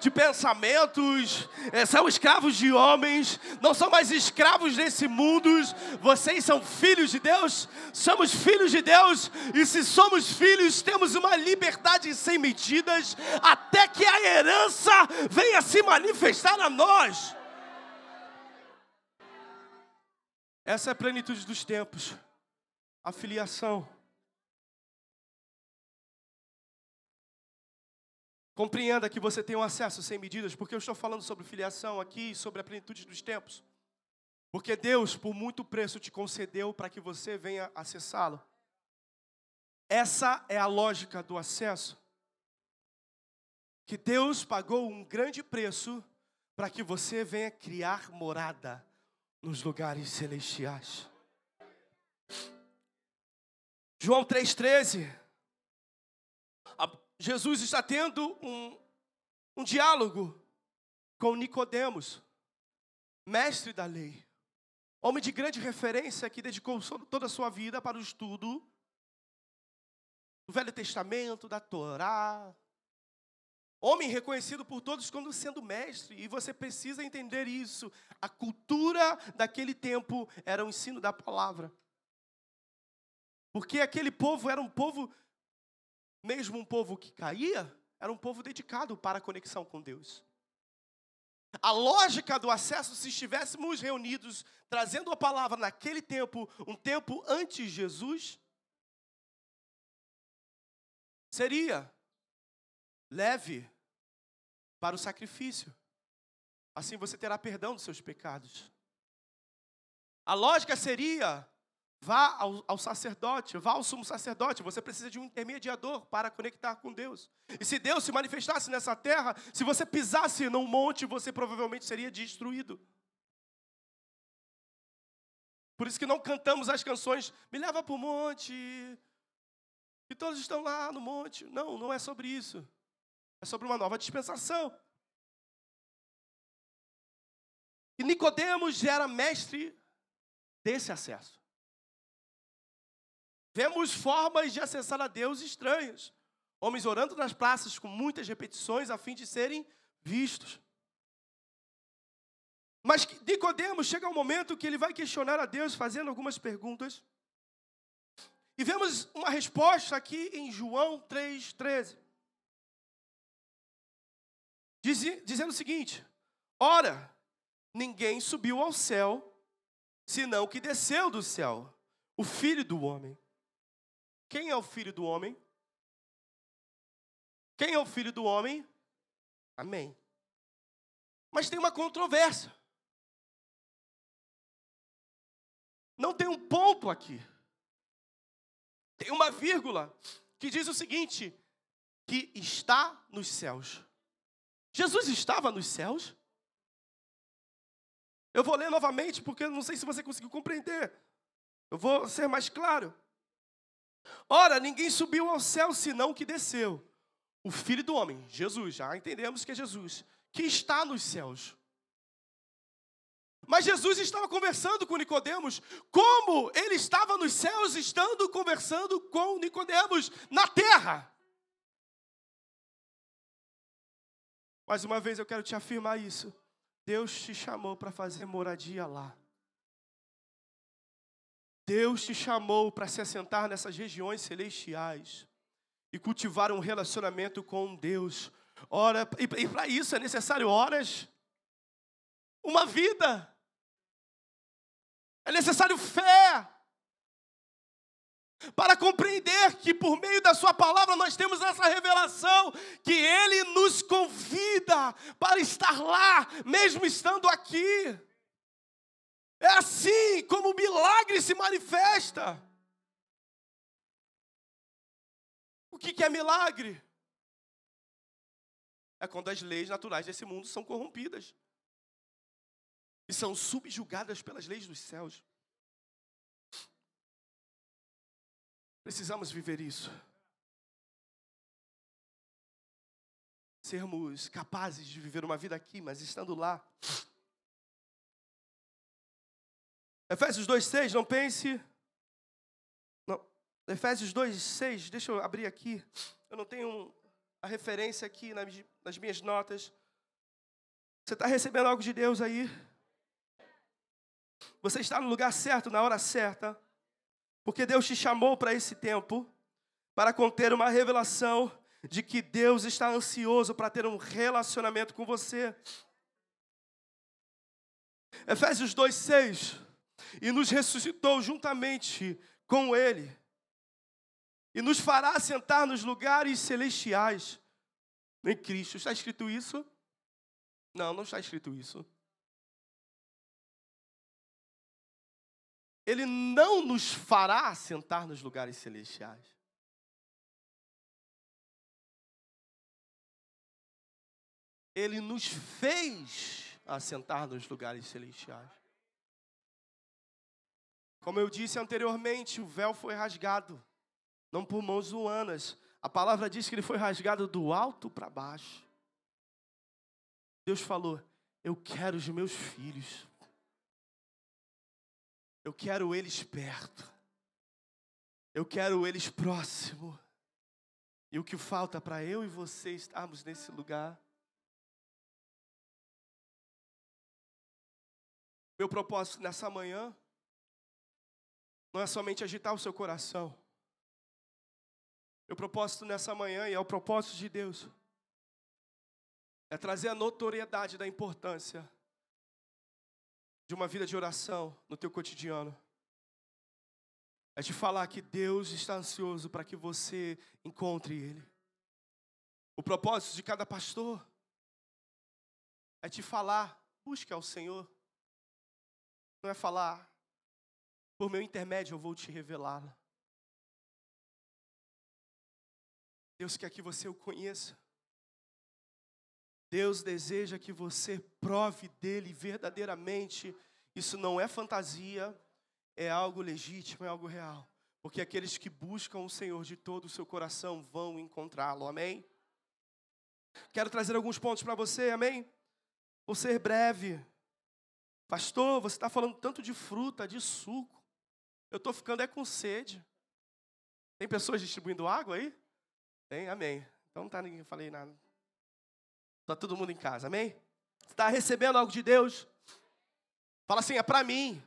A: de pensamentos, é, são escravos de homens, não são mais escravos desse mundo, vocês são filhos de Deus, somos filhos de Deus, e se somos filhos, temos uma liberdade sem medidas, até que a herança venha se manifestar a nós. Essa é a plenitude dos tempos. a filiação. Compreenda que você tem um acesso sem medidas, porque eu estou falando sobre filiação aqui, sobre a plenitude dos tempos. Porque Deus, por muito preço, te concedeu para que você venha acessá-lo. Essa é a lógica do acesso. Que Deus pagou um grande preço para que você venha criar morada nos lugares celestiais. João 3,13. Jesus está tendo um, um diálogo com Nicodemos, mestre da lei, homem de grande referência que dedicou toda a sua vida para o estudo do Velho Testamento, da Torá, Homem reconhecido por todos como sendo mestre, e você precisa entender isso. A cultura daquele tempo era o ensino da palavra. Porque aquele povo era um povo, mesmo um povo que caía, era um povo dedicado para a conexão com Deus. A lógica do acesso, se estivéssemos reunidos trazendo a palavra naquele tempo, um tempo antes de Jesus, seria leve, para o sacrifício. Assim você terá perdão dos seus pecados. A lógica seria: vá ao, ao, sacerdote, vá ao sumo sacerdote. Você precisa de um intermediador para conectar com Deus. E se Deus se manifestasse nessa terra, se você pisasse num monte, você provavelmente seria destruído. Por isso que não cantamos as canções, me leva para o monte, e todos estão lá no monte. Não, não é sobre isso. É sobre uma nova dispensação. E Nicodemos era mestre desse acesso. Vemos formas de acessar a Deus estranhas. Homens orando nas praças com muitas repetições a fim de serem vistos. Mas Nicodemos chega um momento que ele vai questionar a Deus fazendo algumas perguntas. E vemos uma resposta aqui em João 3,13 dizendo o seguinte: Ora, ninguém subiu ao céu, senão que desceu do céu, o filho do homem. Quem é o filho do homem? Quem é o filho do homem? Amém. Mas tem uma controvérsia. Não tem um ponto aqui. Tem uma vírgula que diz o seguinte: que está nos céus. Jesus estava nos céus? Eu vou ler novamente, porque não sei se você conseguiu compreender. Eu vou ser mais claro. Ora, ninguém subiu ao céu senão que desceu. O Filho do Homem, Jesus, já entendemos que é Jesus, que está nos céus. Mas Jesus estava conversando com Nicodemos, como ele estava nos céus, estando conversando com Nicodemos na terra. Mais uma vez eu quero te afirmar isso. Deus te chamou para fazer moradia lá. Deus te chamou para se assentar nessas regiões celestiais e cultivar um relacionamento com Deus. Ora, e, para isso é necessário horas, uma vida. É necessário fé para compreender que por meio da Sua palavra nós temos essa revelação, que Ele nos convida para estar lá, mesmo estando aqui. É assim como o milagre se manifesta. O que é milagre? É quando as leis naturais desse mundo são corrompidas e são subjugadas pelas leis dos céus. Precisamos viver isso. Sermos capazes de viver uma vida aqui, mas estando lá. Efésios 2,6, não pense. Não. Efésios 2,6, deixa eu abrir aqui. Eu não tenho a referência aqui nas, nas minhas notas. Você está recebendo algo de Deus aí? Você está no lugar certo, na hora certa. Porque Deus te chamou para esse tempo para conter uma revelação de que Deus está ansioso para ter um relacionamento com você. Efésios 2:6 e nos ressuscitou juntamente com Ele e nos fará sentar nos lugares celestiais em Cristo. Está escrito isso? Não, não está escrito isso. Ele não nos fará sentar nos lugares celestiais. Ele nos fez assentar nos lugares celestiais. Como eu disse anteriormente, o véu foi rasgado, não por mãos humanas. A palavra diz que ele foi rasgado do alto para baixo. Deus falou: Eu quero os meus filhos. Eu quero eles perto. Eu quero eles próximo. E o que falta para eu e você estarmos nesse lugar? Meu propósito nessa manhã não é somente agitar o seu coração. Meu propósito nessa manhã, e é o propósito de Deus, é trazer a notoriedade da importância de uma vida de oração no teu cotidiano. É te falar que Deus está ansioso para que você encontre Ele. O propósito de cada pastor é te falar, busque ao Senhor. Não é falar, por meu intermédio eu vou te revelá-la. Deus quer que você o conheça. Deus deseja que você prove dele verdadeiramente. Isso não é fantasia, é algo legítimo, é algo real. Porque aqueles que buscam o Senhor de todo o seu coração vão encontrá-lo. Amém? Quero trazer alguns pontos para você, amém? Vou ser breve. Pastor, você está falando tanto de fruta, de suco. Eu estou ficando é com sede. Tem pessoas distribuindo água aí? Tem, amém. Então não tá ninguém, falei nada. Está todo mundo em casa, amém? Está recebendo algo de Deus? Fala assim, é para mim.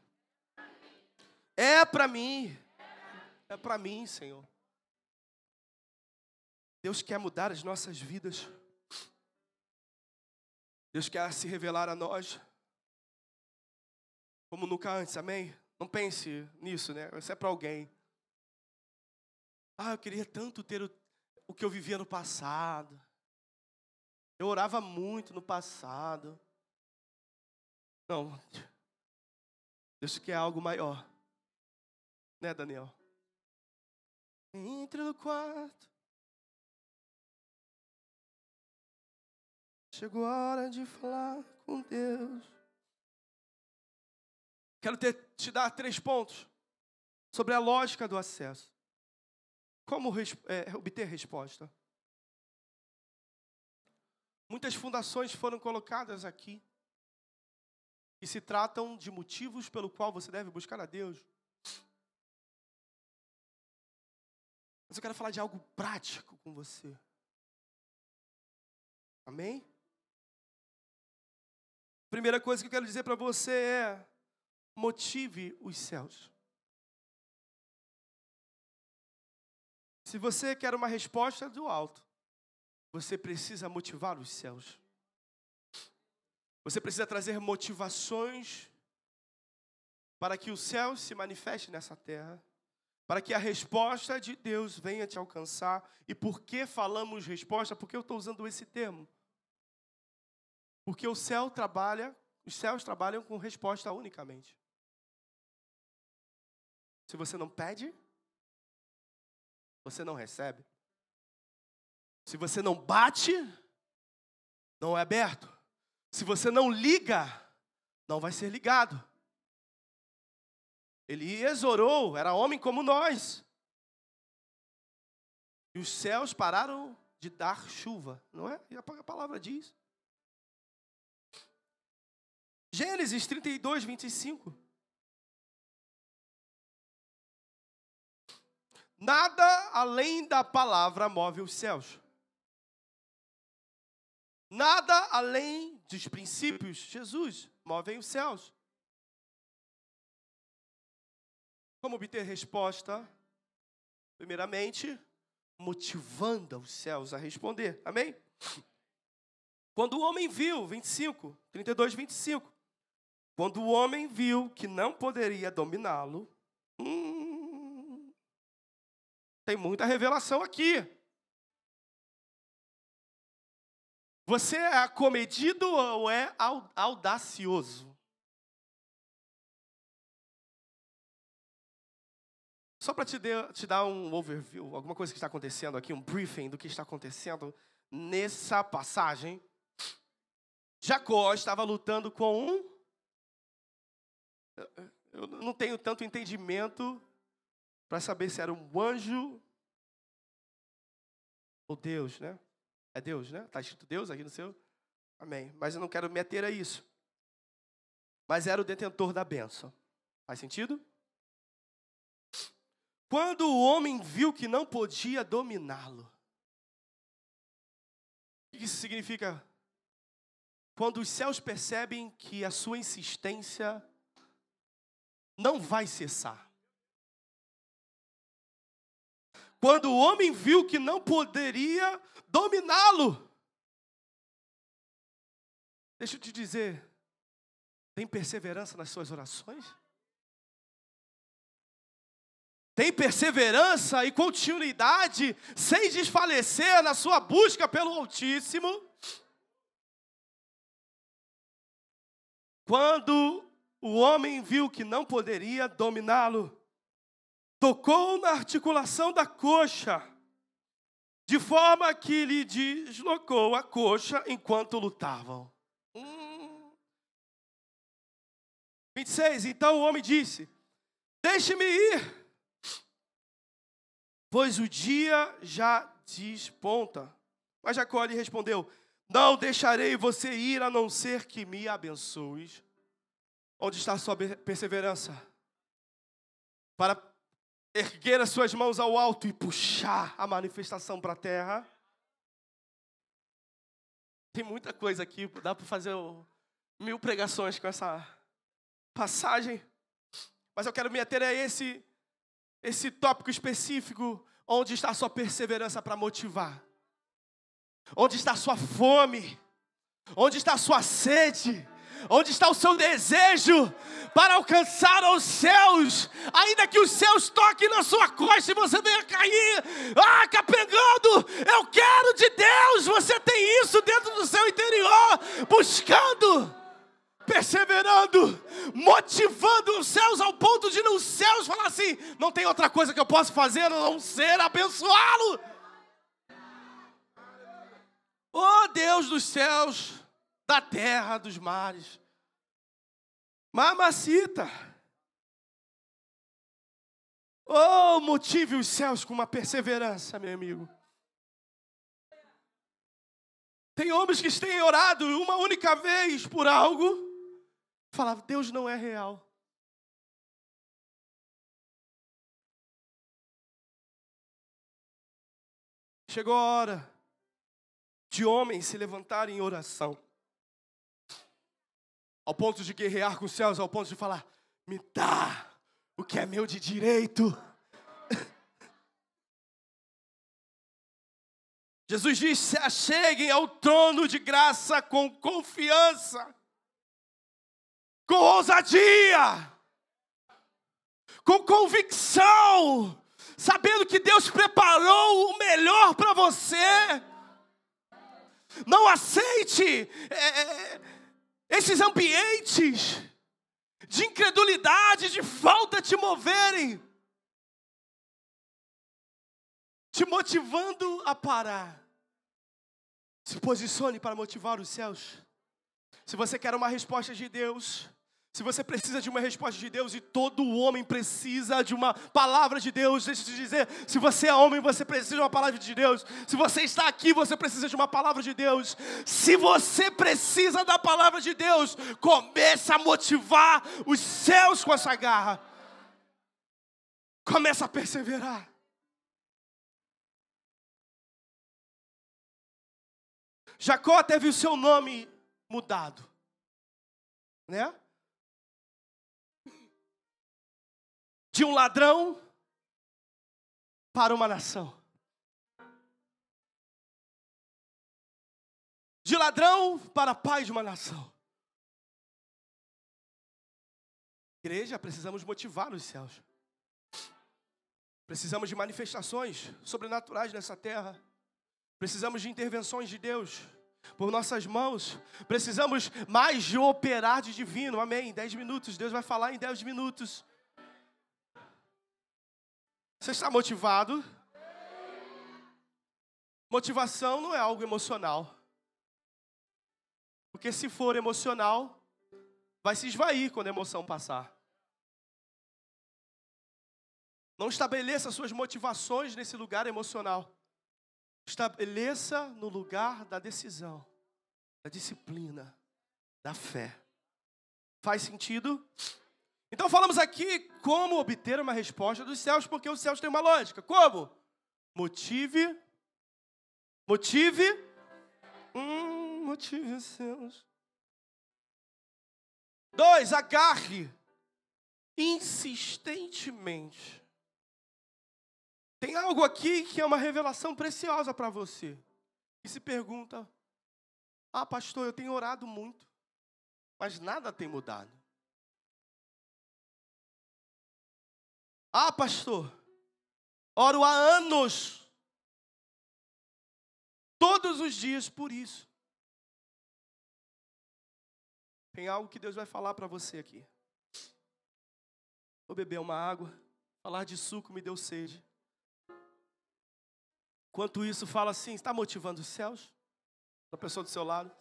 A: É para mim. É para mim, Senhor. Deus quer mudar as nossas vidas. Deus quer se revelar a nós como nunca antes, amém? Não pense nisso, né? Isso é para alguém. Ah, eu queria tanto ter o, o que eu vivia no passado. Eu orava muito no passado. Não. Deus quer algo maior. Né, Daniel? Entre no quarto. Chegou a hora de falar com Deus. Quero ter, te dar três pontos sobre a lógica do acesso. Como é, obter resposta? Muitas fundações foram colocadas aqui e se tratam de motivos pelo qual você deve buscar a Deus. Mas eu quero falar de algo prático com você. Amém? Primeira coisa que eu quero dizer para você é: motive os céus. Se você quer uma resposta do alto, você precisa motivar os céus. Você precisa trazer motivações para que o céu se manifeste nessa terra, para que a resposta de Deus venha te alcançar. E por que falamos resposta? Porque eu estou usando esse termo. Porque o céu trabalha, os céus trabalham com resposta unicamente. Se você não pede, você não recebe. Se você não bate, não é aberto. Se você não liga, não vai ser ligado. Ele exorou, era homem como nós. E os céus pararam de dar chuva, não é? E a palavra diz. Gênesis 32, 25. Nada além da palavra move os céus. Nada além dos princípios, Jesus, movem os céus. Como obter resposta? Primeiramente, motivando os céus a responder. Amém? Quando o homem viu, 25, 32, 25. Quando o homem viu que não poderia dominá-lo, hum, Tem muita revelação aqui. Você é acomedido ou é audacioso? Só para te, te, dar um overview, alguma coisa que está acontecendo aqui, um briefing do que está acontecendo nessa passagem. Jacó estava lutando com um. Eu não tenho tanto entendimento para saber se era um anjo ou Deus, né? É Deus, né? Está escrito Deus aqui no seu? Amém. Mas eu não quero me ater a isso. Mas era o detentor da bênção. Faz sentido? Quando o homem viu que não podia dominá-lo. O que isso significa? Quando os céus percebem que a sua insistência não vai cessar. Quando o homem viu que não poderia dominá-lo. Deixa eu te dizer, tem perseverança nas suas orações? Tem perseverança e continuidade sem desfalecer na sua busca pelo Altíssimo? Quando o homem viu que não poderia dominá-lo, tocou na articulação da coxa, de forma que lhe deslocou a coxa enquanto lutavam. Hum. 26. Então o homem disse: Deixe-me ir, pois o dia já desponta. Mas Jacó lhe respondeu: Não deixarei você ir a não ser que me abençoes. Onde está sua perseverança? Para erguer as suas mãos ao alto e puxar a manifestação para a terra. Tem muita coisa aqui, dá para fazer mil pregações com essa passagem. Mas eu quero me ater a esse, esse tópico específico, onde está a sua perseverança para motivar. Onde está a sua fome? Onde está a sua sede? Onde está o seu desejo para alcançar os céus? Ainda que os céus toquem na sua costa e você venha cair, ah, capengando, eu quero de Deus. Você tem isso dentro do seu interior, buscando, perseverando, motivando os céus ao ponto de nos céus falar assim: não tem outra coisa que eu possa fazer a não ser abençoá-lo. Oh Deus dos céus, da terra, dos mares. Mamacita. Oh, motive os céus com uma perseverança, meu amigo. Tem homens que têm orado uma única vez por algo, falava, Deus não é real. Chegou a hora de homens se levantarem em oração ao ponto de guerrear com os céus, ao ponto de falar: me dá o que é meu de direito. Jesus diz: se acheguem ao trono de graça com confiança, com ousadia, com convicção, sabendo que Deus preparou o melhor para você. Não aceite. É, é, esses ambientes de incredulidade, de falta te moverem, te motivando a parar. Se posicione para motivar os céus. Se você quer uma resposta de Deus, se você precisa de uma resposta de Deus e todo homem precisa de uma palavra de Deus, deixa eu te dizer, se você é homem, você precisa de uma palavra de Deus. Se você está aqui, você precisa de uma palavra de Deus. Se você precisa da palavra de Deus, comece a motivar os céus com essa garra. Comece a perseverar. Jacó teve o seu nome mudado, né? De um ladrão para uma nação. De ladrão para pai de uma nação. Igreja, precisamos motivar os céus. Precisamos de manifestações sobrenaturais nessa terra. Precisamos de intervenções de Deus por nossas mãos. Precisamos mais de operar de divino. Amém. Dez minutos. Deus vai falar em dez minutos. Você está motivado? Motivação não é algo emocional. Porque se for emocional, vai se esvair quando a emoção passar. Não estabeleça suas motivações nesse lugar emocional. Estabeleça no lugar da decisão, da disciplina, da fé. Faz sentido? Então falamos aqui como obter uma resposta dos céus, porque os céus têm uma lógica. Como? Motive. Motive. Hum, motive os céus. Dois, agarre insistentemente tem algo aqui que é uma revelação preciosa para você. E se pergunta: Ah, pastor, eu tenho orado muito, mas nada tem mudado. Ah, pastor, oro há anos, todos os dias por isso. Tem algo que Deus vai falar para você aqui. Vou beber uma água, falar de suco me deu sede. Enquanto isso, fala assim: está motivando os céus? A pessoa do seu lado.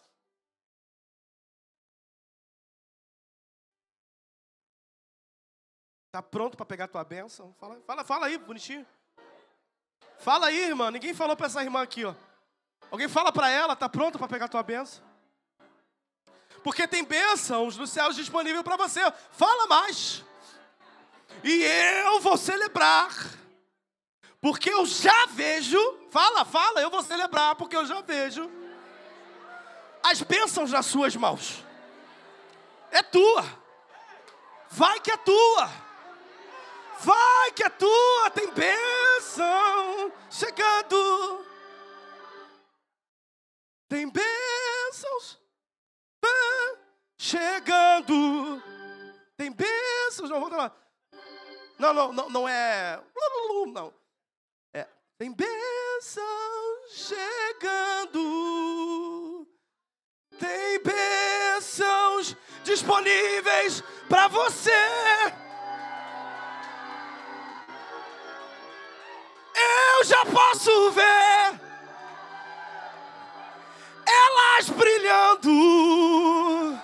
A: Está pronto para pegar a tua bênção? Fala, fala, fala aí, bonitinho. Fala aí, irmã. Ninguém falou para essa irmã aqui, ó. Alguém fala para ela, está pronto para pegar a tua bênção? Porque tem bênçãos nos céus disponível para você. Fala mais. E eu vou celebrar porque eu já vejo, fala, fala, eu vou celebrar, porque eu já vejo as bênçãos nas suas mãos. É tua. Vai que é tua. Vai que é tua. Tem bênção chegando. Tem bênçãos chegando. Tem bênçãos. Não, volta lá. Não, não, não, não é. Não. Tem bênção chegando. Tem bênçãos disponíveis para você. Eu já posso ver elas brilhando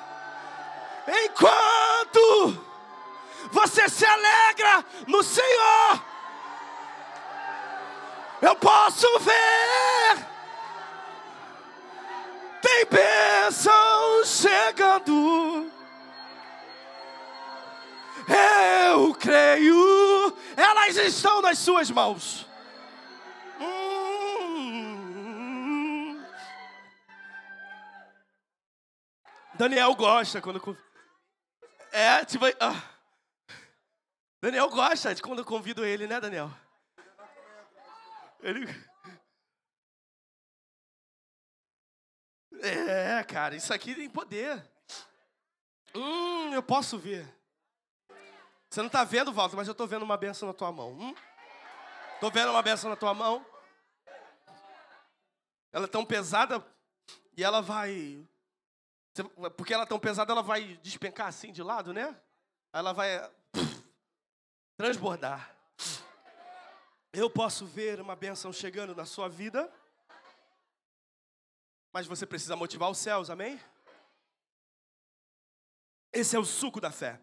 A: enquanto você se alegra no Senhor eu posso ver. Tem bênção chegando. Eu creio, elas estão nas suas mãos. Hum. Daniel gosta quando. É, tipo. Ah. Daniel gosta de quando eu convido ele, né, Daniel? Ele... É, cara, isso aqui tem poder. Hum, eu posso ver. Você não está vendo, Walter, mas eu estou vendo uma benção na tua mão. Hum? Tô vendo uma benção na tua mão. Ela é tão pesada e ela vai. Porque ela é tão pesada, ela vai despencar assim de lado, né? Ela vai transbordar. Eu posso ver uma benção chegando na sua vida, mas você precisa motivar os céus, amém? Esse é o suco da fé.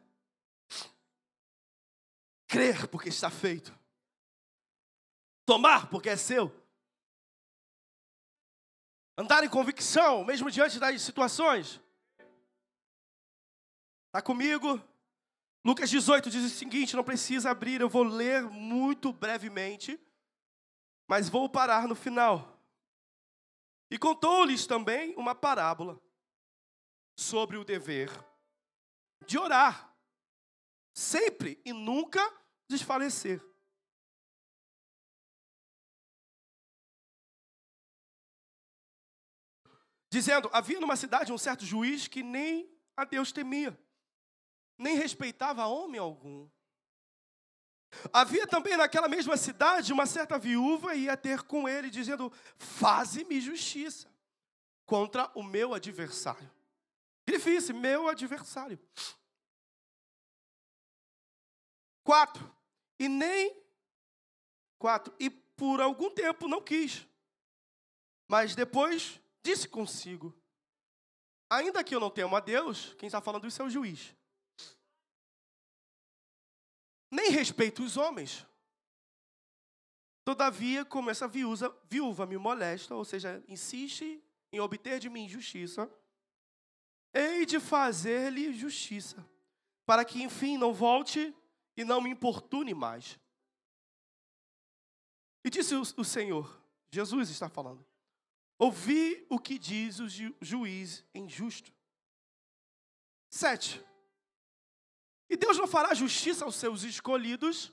A: Crer porque está feito. Tomar porque é seu. Andar em convicção, mesmo diante das situações. Está comigo? Lucas 18 diz o seguinte: não precisa abrir, eu vou ler muito brevemente, mas vou parar no final. E contou-lhes também uma parábola sobre o dever de orar, sempre e nunca desfalecer. Dizendo: havia numa cidade um certo juiz que nem a Deus temia nem respeitava homem algum. Havia também naquela mesma cidade uma certa viúva ia ter com ele, dizendo: Faze-me justiça contra o meu adversário. Grifice, meu adversário. Quatro. E nem. Quatro. E por algum tempo não quis. Mas depois disse consigo: Ainda que eu não tenha a Deus, quem está falando isso é o juiz nem respeito os homens. Todavia, como essa viúva, viúva me molesta, ou seja, insiste em obter de mim justiça, hei de fazer-lhe justiça, para que enfim não volte e não me importune mais. E disse o, o Senhor, Jesus está falando, ouvi o que diz o ju, juiz injusto. Sete. E Deus não fará justiça aos seus escolhidos.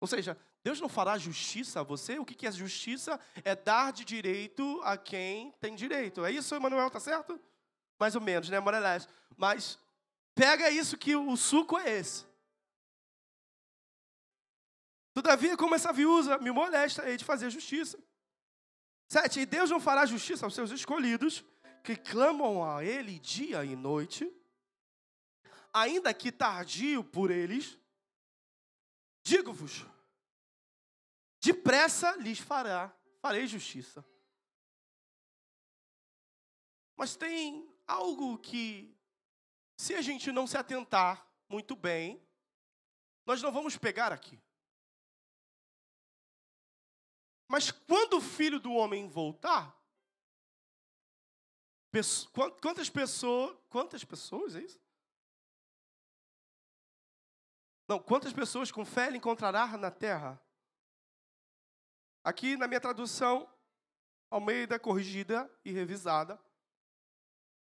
A: Ou seja, Deus não fará justiça a você. O que é justiça? É dar de direito a quem tem direito. É isso, Emanuel, tá certo? Mais ou menos, né, Morelés? Mas pega isso que o suco é esse. Todavia, como essa viúva me molesta, hei de fazer justiça. Sete, e Deus não fará justiça aos seus escolhidos, que clamam a Ele dia e noite ainda que tardio por eles, digo-vos, depressa lhes fará, farei justiça. Mas tem algo que, se a gente não se atentar muito bem, nós não vamos pegar aqui. Mas quando o filho do homem voltar, quantas pessoas, quantas pessoas, é isso? Não, quantas pessoas com fé ele encontrará na terra? Aqui na minha tradução, Almeida corrigida e revisada,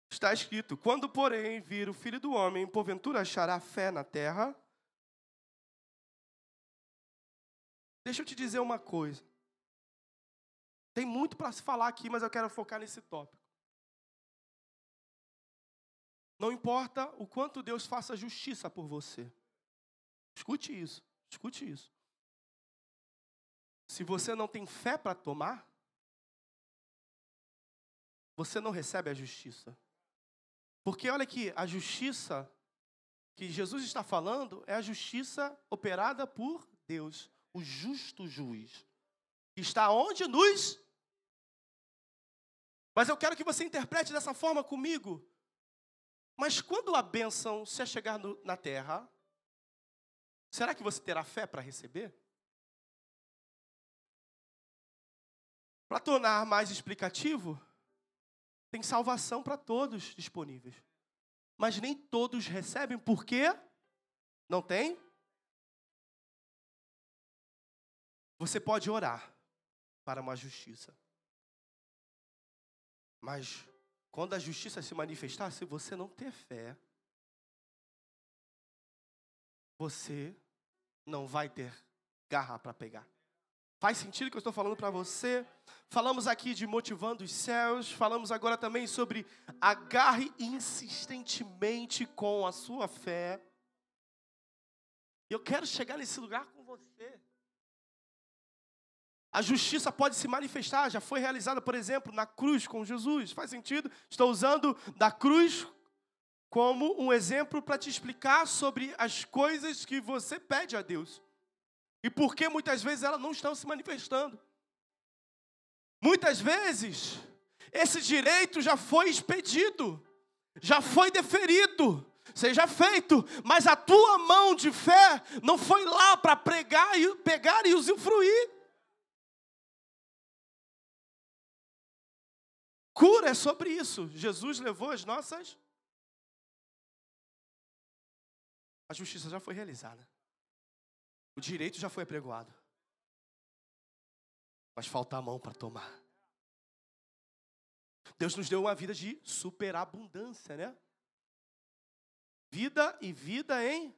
A: está escrito: Quando, porém, vir o filho do homem, porventura achará fé na terra? Deixa eu te dizer uma coisa. Tem muito para se falar aqui, mas eu quero focar nesse tópico. Não importa o quanto Deus faça justiça por você. Escute isso, escute isso. Se você não tem fé para tomar, você não recebe a justiça. Porque olha aqui, a justiça que Jesus está falando é a justiça operada por Deus, o justo juiz. Que está onde? Nos. Mas eu quero que você interprete dessa forma comigo. Mas quando a bênção se chegar no, na terra, Será que você terá fé para receber? Para tornar mais explicativo, tem salvação para todos disponíveis. Mas nem todos recebem, por quê? Não tem? Você pode orar para uma justiça. Mas quando a justiça se manifestar, se você não ter fé, você não vai ter garra para pegar. Faz sentido o que eu estou falando para você? Falamos aqui de motivando os céus, falamos agora também sobre agarre insistentemente com a sua fé. Eu quero chegar nesse lugar com você. A justiça pode se manifestar, já foi realizada, por exemplo, na cruz com Jesus. Faz sentido? Estou usando da cruz como um exemplo para te explicar sobre as coisas que você pede a Deus. E por que muitas vezes elas não estão se manifestando. Muitas vezes, esse direito já foi expedido, já foi deferido, seja feito, mas a tua mão de fé não foi lá para pregar e pegar e usufruir. Cura é sobre isso. Jesus levou as nossas A justiça já foi realizada. O direito já foi apregoado. Mas falta a mão para tomar. Deus nos deu uma vida de superabundância, né? Vida e vida em.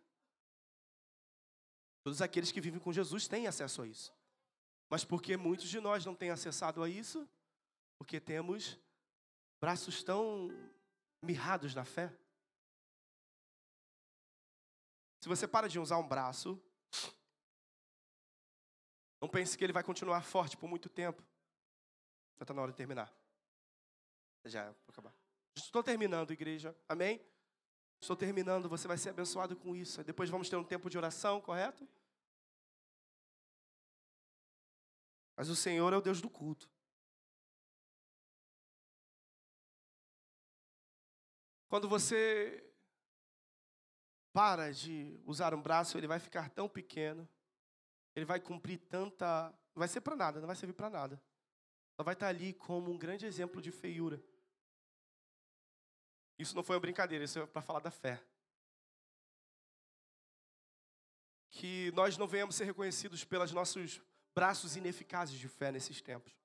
A: Todos aqueles que vivem com Jesus têm acesso a isso. Mas porque muitos de nós não têm acessado a isso? Porque temos braços tão mirrados na fé Se você para de usar um braço, não pense que ele vai continuar forte por muito tempo. Já está na hora de terminar. Já, vou acabar. Estou terminando, igreja. Amém? Estou terminando, você vai ser abençoado com isso. Depois vamos ter um tempo de oração, correto? Mas o Senhor é o Deus do culto. Quando você para de usar um braço, ele vai ficar tão pequeno, ele vai cumprir tanta. Não vai ser para nada, não vai servir para nada. Só vai estar ali como um grande exemplo de feiura. Isso não foi uma brincadeira, isso é para falar da fé. Que nós não venhamos ser reconhecidos pelos nossos braços ineficazes de fé nesses tempos.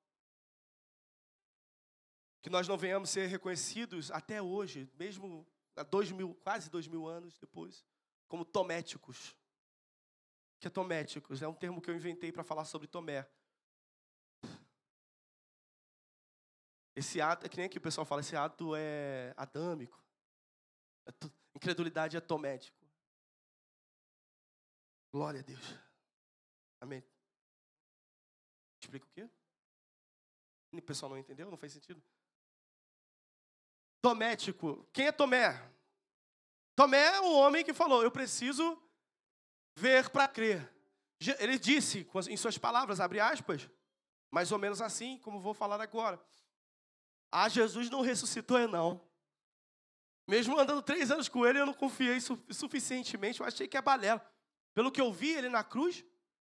A: Que nós não venhamos ser reconhecidos até hoje, mesmo há dois mil, quase dois mil anos depois, como tométicos. O que é tométicos? É um termo que eu inventei para falar sobre Tomé. Esse ato, é que nem aqui o pessoal fala, esse ato é adâmico. É incredulidade é tomético. Glória a Deus. Amém. Explica o quê? O pessoal não entendeu? Não faz sentido? Tomético. Quem é Tomé? Tomé é um homem que falou: Eu preciso ver para crer. Ele disse, em suas palavras, abre aspas, mais ou menos assim, como vou falar agora. Ah, Jesus não ressuscitou, é não. Mesmo andando três anos com ele, eu não confiei suficientemente, eu achei que é balela. Pelo que eu vi ele na cruz,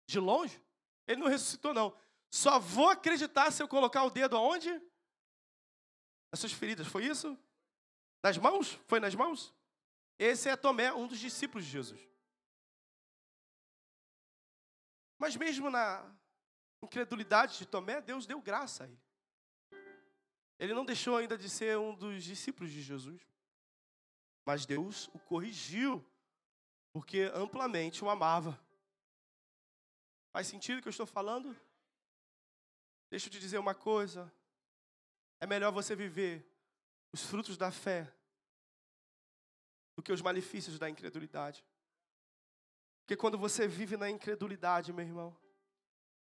A: de longe, ele não ressuscitou, não. Só vou acreditar se eu colocar o dedo aonde? Nas suas feridas, foi isso? Nas mãos? Foi nas mãos? Esse é Tomé, um dos discípulos de Jesus. Mas mesmo na incredulidade de Tomé, Deus deu graça a ele. Ele não deixou ainda de ser um dos discípulos de Jesus. Mas Deus o corrigiu, porque amplamente o amava. Faz sentido o que eu estou falando? Deixa eu te dizer uma coisa. É melhor você viver os frutos da fé do que os malefícios da incredulidade. Porque quando você vive na incredulidade, meu irmão,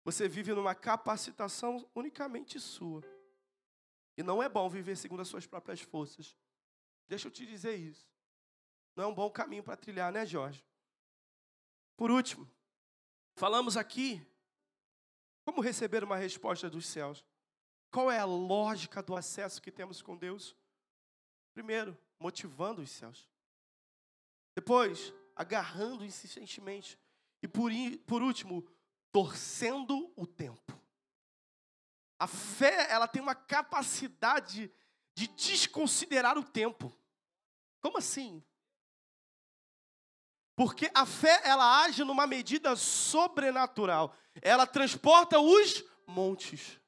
A: você vive numa capacitação unicamente sua. E não é bom viver segundo as suas próprias forças. Deixa eu te dizer isso. Não é um bom caminho para trilhar, né, Jorge? Por último, falamos aqui como receber uma resposta dos céus. Qual é a lógica do acesso que temos com Deus? Primeiro, motivando os céus. Depois, agarrando insistentemente. E por, por último, torcendo o tempo. A fé, ela tem uma capacidade de desconsiderar o tempo. Como assim? Porque a fé, ela age numa medida sobrenatural. Ela transporta os montes.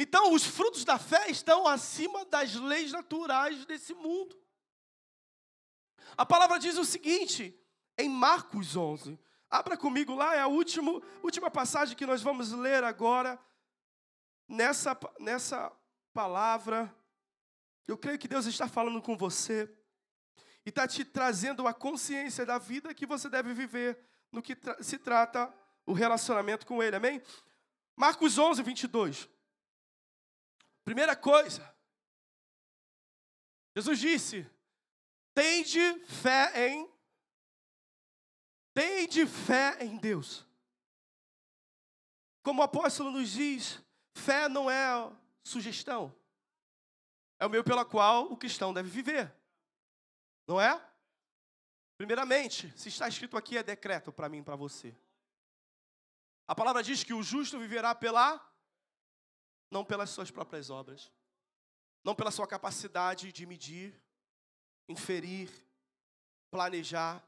A: Então, os frutos da fé estão acima das leis naturais desse mundo. A palavra diz o seguinte, em Marcos 11. Abra comigo lá, é a última, última passagem que nós vamos ler agora. Nessa, nessa palavra, eu creio que Deus está falando com você e está te trazendo a consciência da vida que você deve viver no que tra se trata o relacionamento com Ele, amém? Marcos 11, 22. Primeira coisa, Jesus disse: tende fé em Tende fé em Deus. Como o apóstolo nos diz, fé não é sugestão. É o meio pela qual o cristão deve viver. Não é? Primeiramente, se está escrito aqui, é decreto para mim e para você. A palavra diz que o justo viverá pela não pelas suas próprias obras, não pela sua capacidade de medir, inferir, planejar,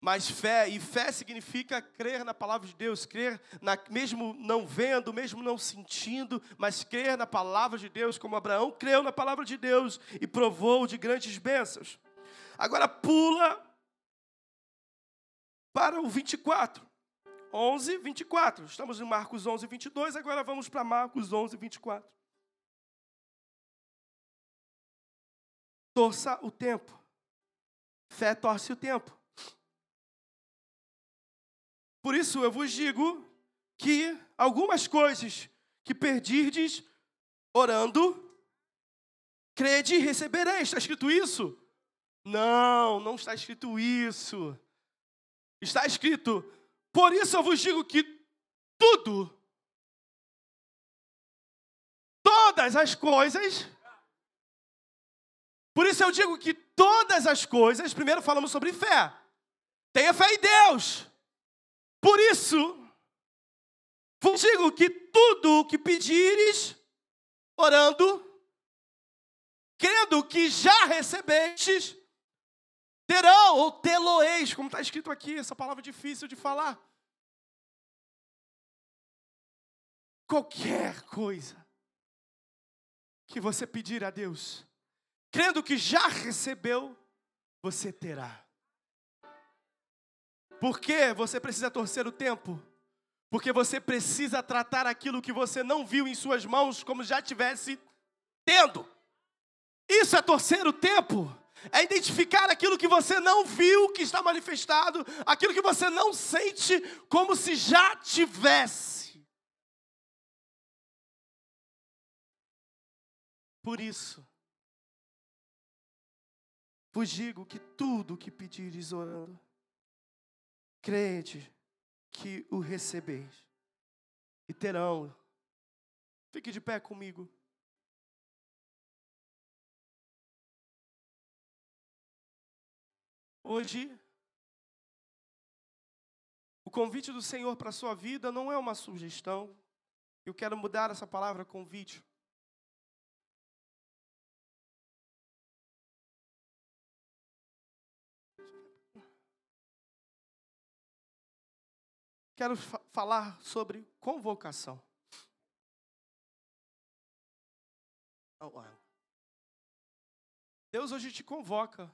A: mas fé, e fé significa crer na palavra de Deus, crer na, mesmo não vendo, mesmo não sentindo, mas crer na palavra de Deus, como Abraão creu na palavra de Deus e provou de grandes bênçãos. Agora pula para o 24. 11, 24. Estamos em Marcos 11, 22, agora vamos para Marcos 11, 24. Torça o tempo. Fé torce o tempo. Por isso eu vos digo que algumas coisas que perdirdes orando, crede e recebereis. Está escrito isso? Não, não está escrito isso. Está escrito, por isso eu vos digo que tudo, todas as coisas, por isso eu digo que todas as coisas, primeiro falamos sobre fé. Tenha fé em Deus. Por isso, vos digo que tudo o que pedires, orando, crendo que já recebestes, terão ou teloeis, como está escrito aqui, essa palavra difícil de falar. Qualquer coisa que você pedir a Deus, crendo que já recebeu, você terá. Por que você precisa torcer o tempo? Porque você precisa tratar aquilo que você não viu em suas mãos como já tivesse tendo. Isso é torcer o tempo é identificar aquilo que você não viu que está manifestado, aquilo que você não sente como se já tivesse. Por isso, vos digo que tudo que pedires orando, crede que o recebeis e terão. Fique de pé comigo. Hoje, o convite do Senhor para a sua vida não é uma sugestão. Eu quero mudar essa palavra convite. Quero fa falar sobre convocação. Deus hoje te convoca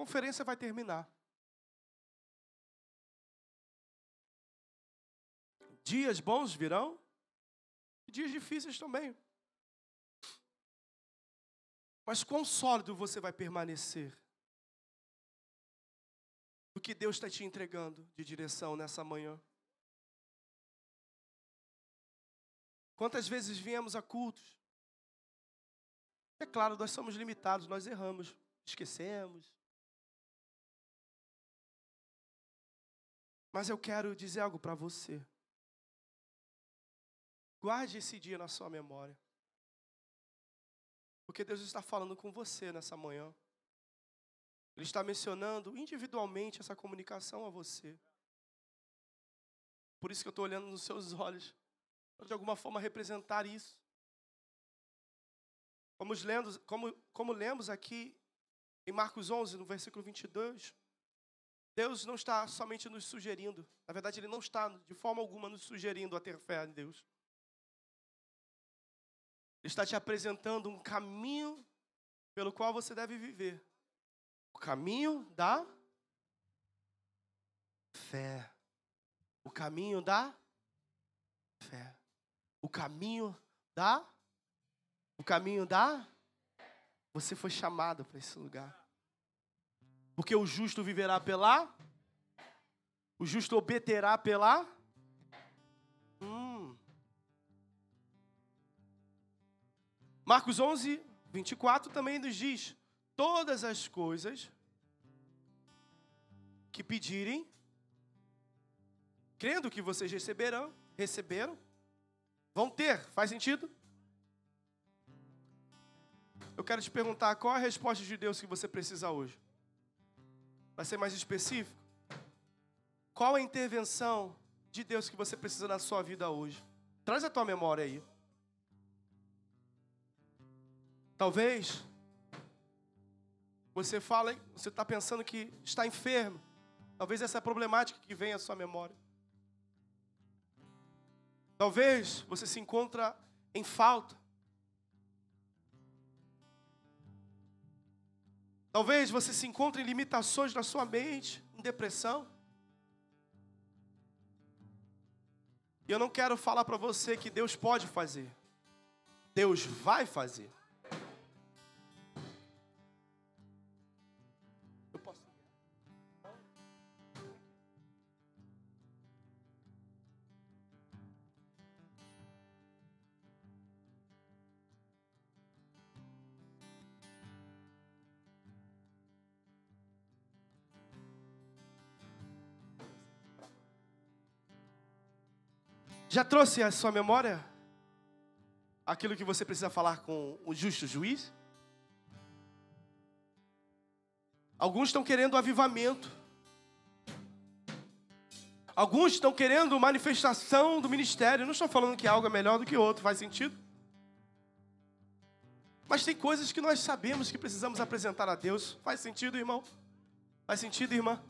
A: conferência vai terminar. Dias bons virão, dias difíceis também. Mas quão sólido você vai permanecer? O que Deus está te entregando de direção nessa manhã? Quantas vezes viemos a cultos? É claro, nós somos limitados, nós erramos, esquecemos, Mas eu quero dizer algo para você. Guarde esse dia na sua memória. Porque Deus está falando com você nessa manhã. Ele está mencionando individualmente essa comunicação a você. Por isso que eu estou olhando nos seus olhos, para de alguma forma representar isso. Vamos lendo, como, como lemos aqui em Marcos 11, no versículo 22, Deus não está somente nos sugerindo, na verdade, Ele não está de forma alguma nos sugerindo a ter fé em Deus. Ele está te apresentando um caminho pelo qual você deve viver. O caminho da fé. O caminho da fé. O caminho da O caminho da Você foi chamado para esse lugar. Porque o justo viverá pela. O justo obterá pela. Hum. Marcos 11, 24 também nos diz: Todas as coisas que pedirem, crendo que vocês receberão, receberam, vão ter. Faz sentido? Eu quero te perguntar qual a resposta de Deus que você precisa hoje. Para ser mais específico, qual a intervenção de Deus que você precisa na sua vida hoje? Traz a tua memória aí. Talvez você fala, você está pensando que está enfermo. Talvez essa é a problemática que vem à sua memória. Talvez você se encontra em falta. Talvez você se encontre em limitações na sua mente, em depressão. E eu não quero falar para você que Deus pode fazer. Deus vai fazer. Já trouxe à sua memória aquilo que você precisa falar com o justo juiz? Alguns estão querendo avivamento. Alguns estão querendo manifestação do ministério. Não estou falando que algo é melhor do que outro, faz sentido? Mas tem coisas que nós sabemos que precisamos apresentar a Deus. Faz sentido, irmão? Faz sentido, irmã?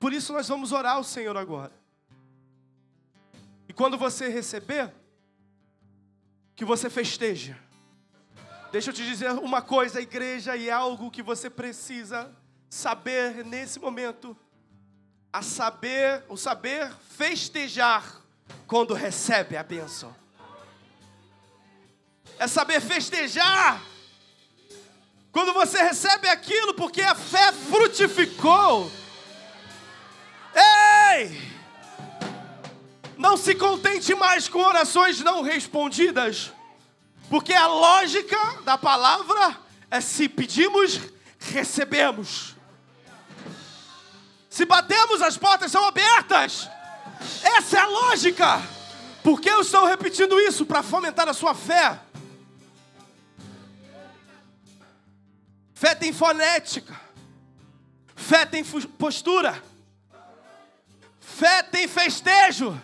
A: Por isso nós vamos orar ao Senhor agora. Quando você receber, que você festeja. Deixa eu te dizer uma coisa, igreja, e é algo que você precisa saber nesse momento. A saber, o saber festejar quando recebe a bênção é saber festejar. Quando você recebe aquilo, porque a fé frutificou. Ei! Não se contente mais com orações não respondidas, porque a lógica da palavra é se pedimos, recebemos. Se batemos, as portas são abertas. Essa é a lógica. Por que eu estou repetindo isso? Para fomentar a sua fé. Fé tem fonética. Fé tem postura. Fé tem festejo.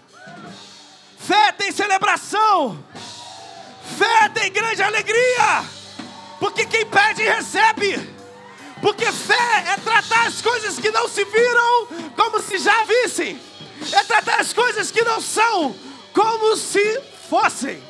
A: Fé tem celebração. Fé tem grande alegria. Porque quem pede recebe. Porque fé é tratar as coisas que não se viram como se já vissem. É tratar as coisas que não são como se fossem.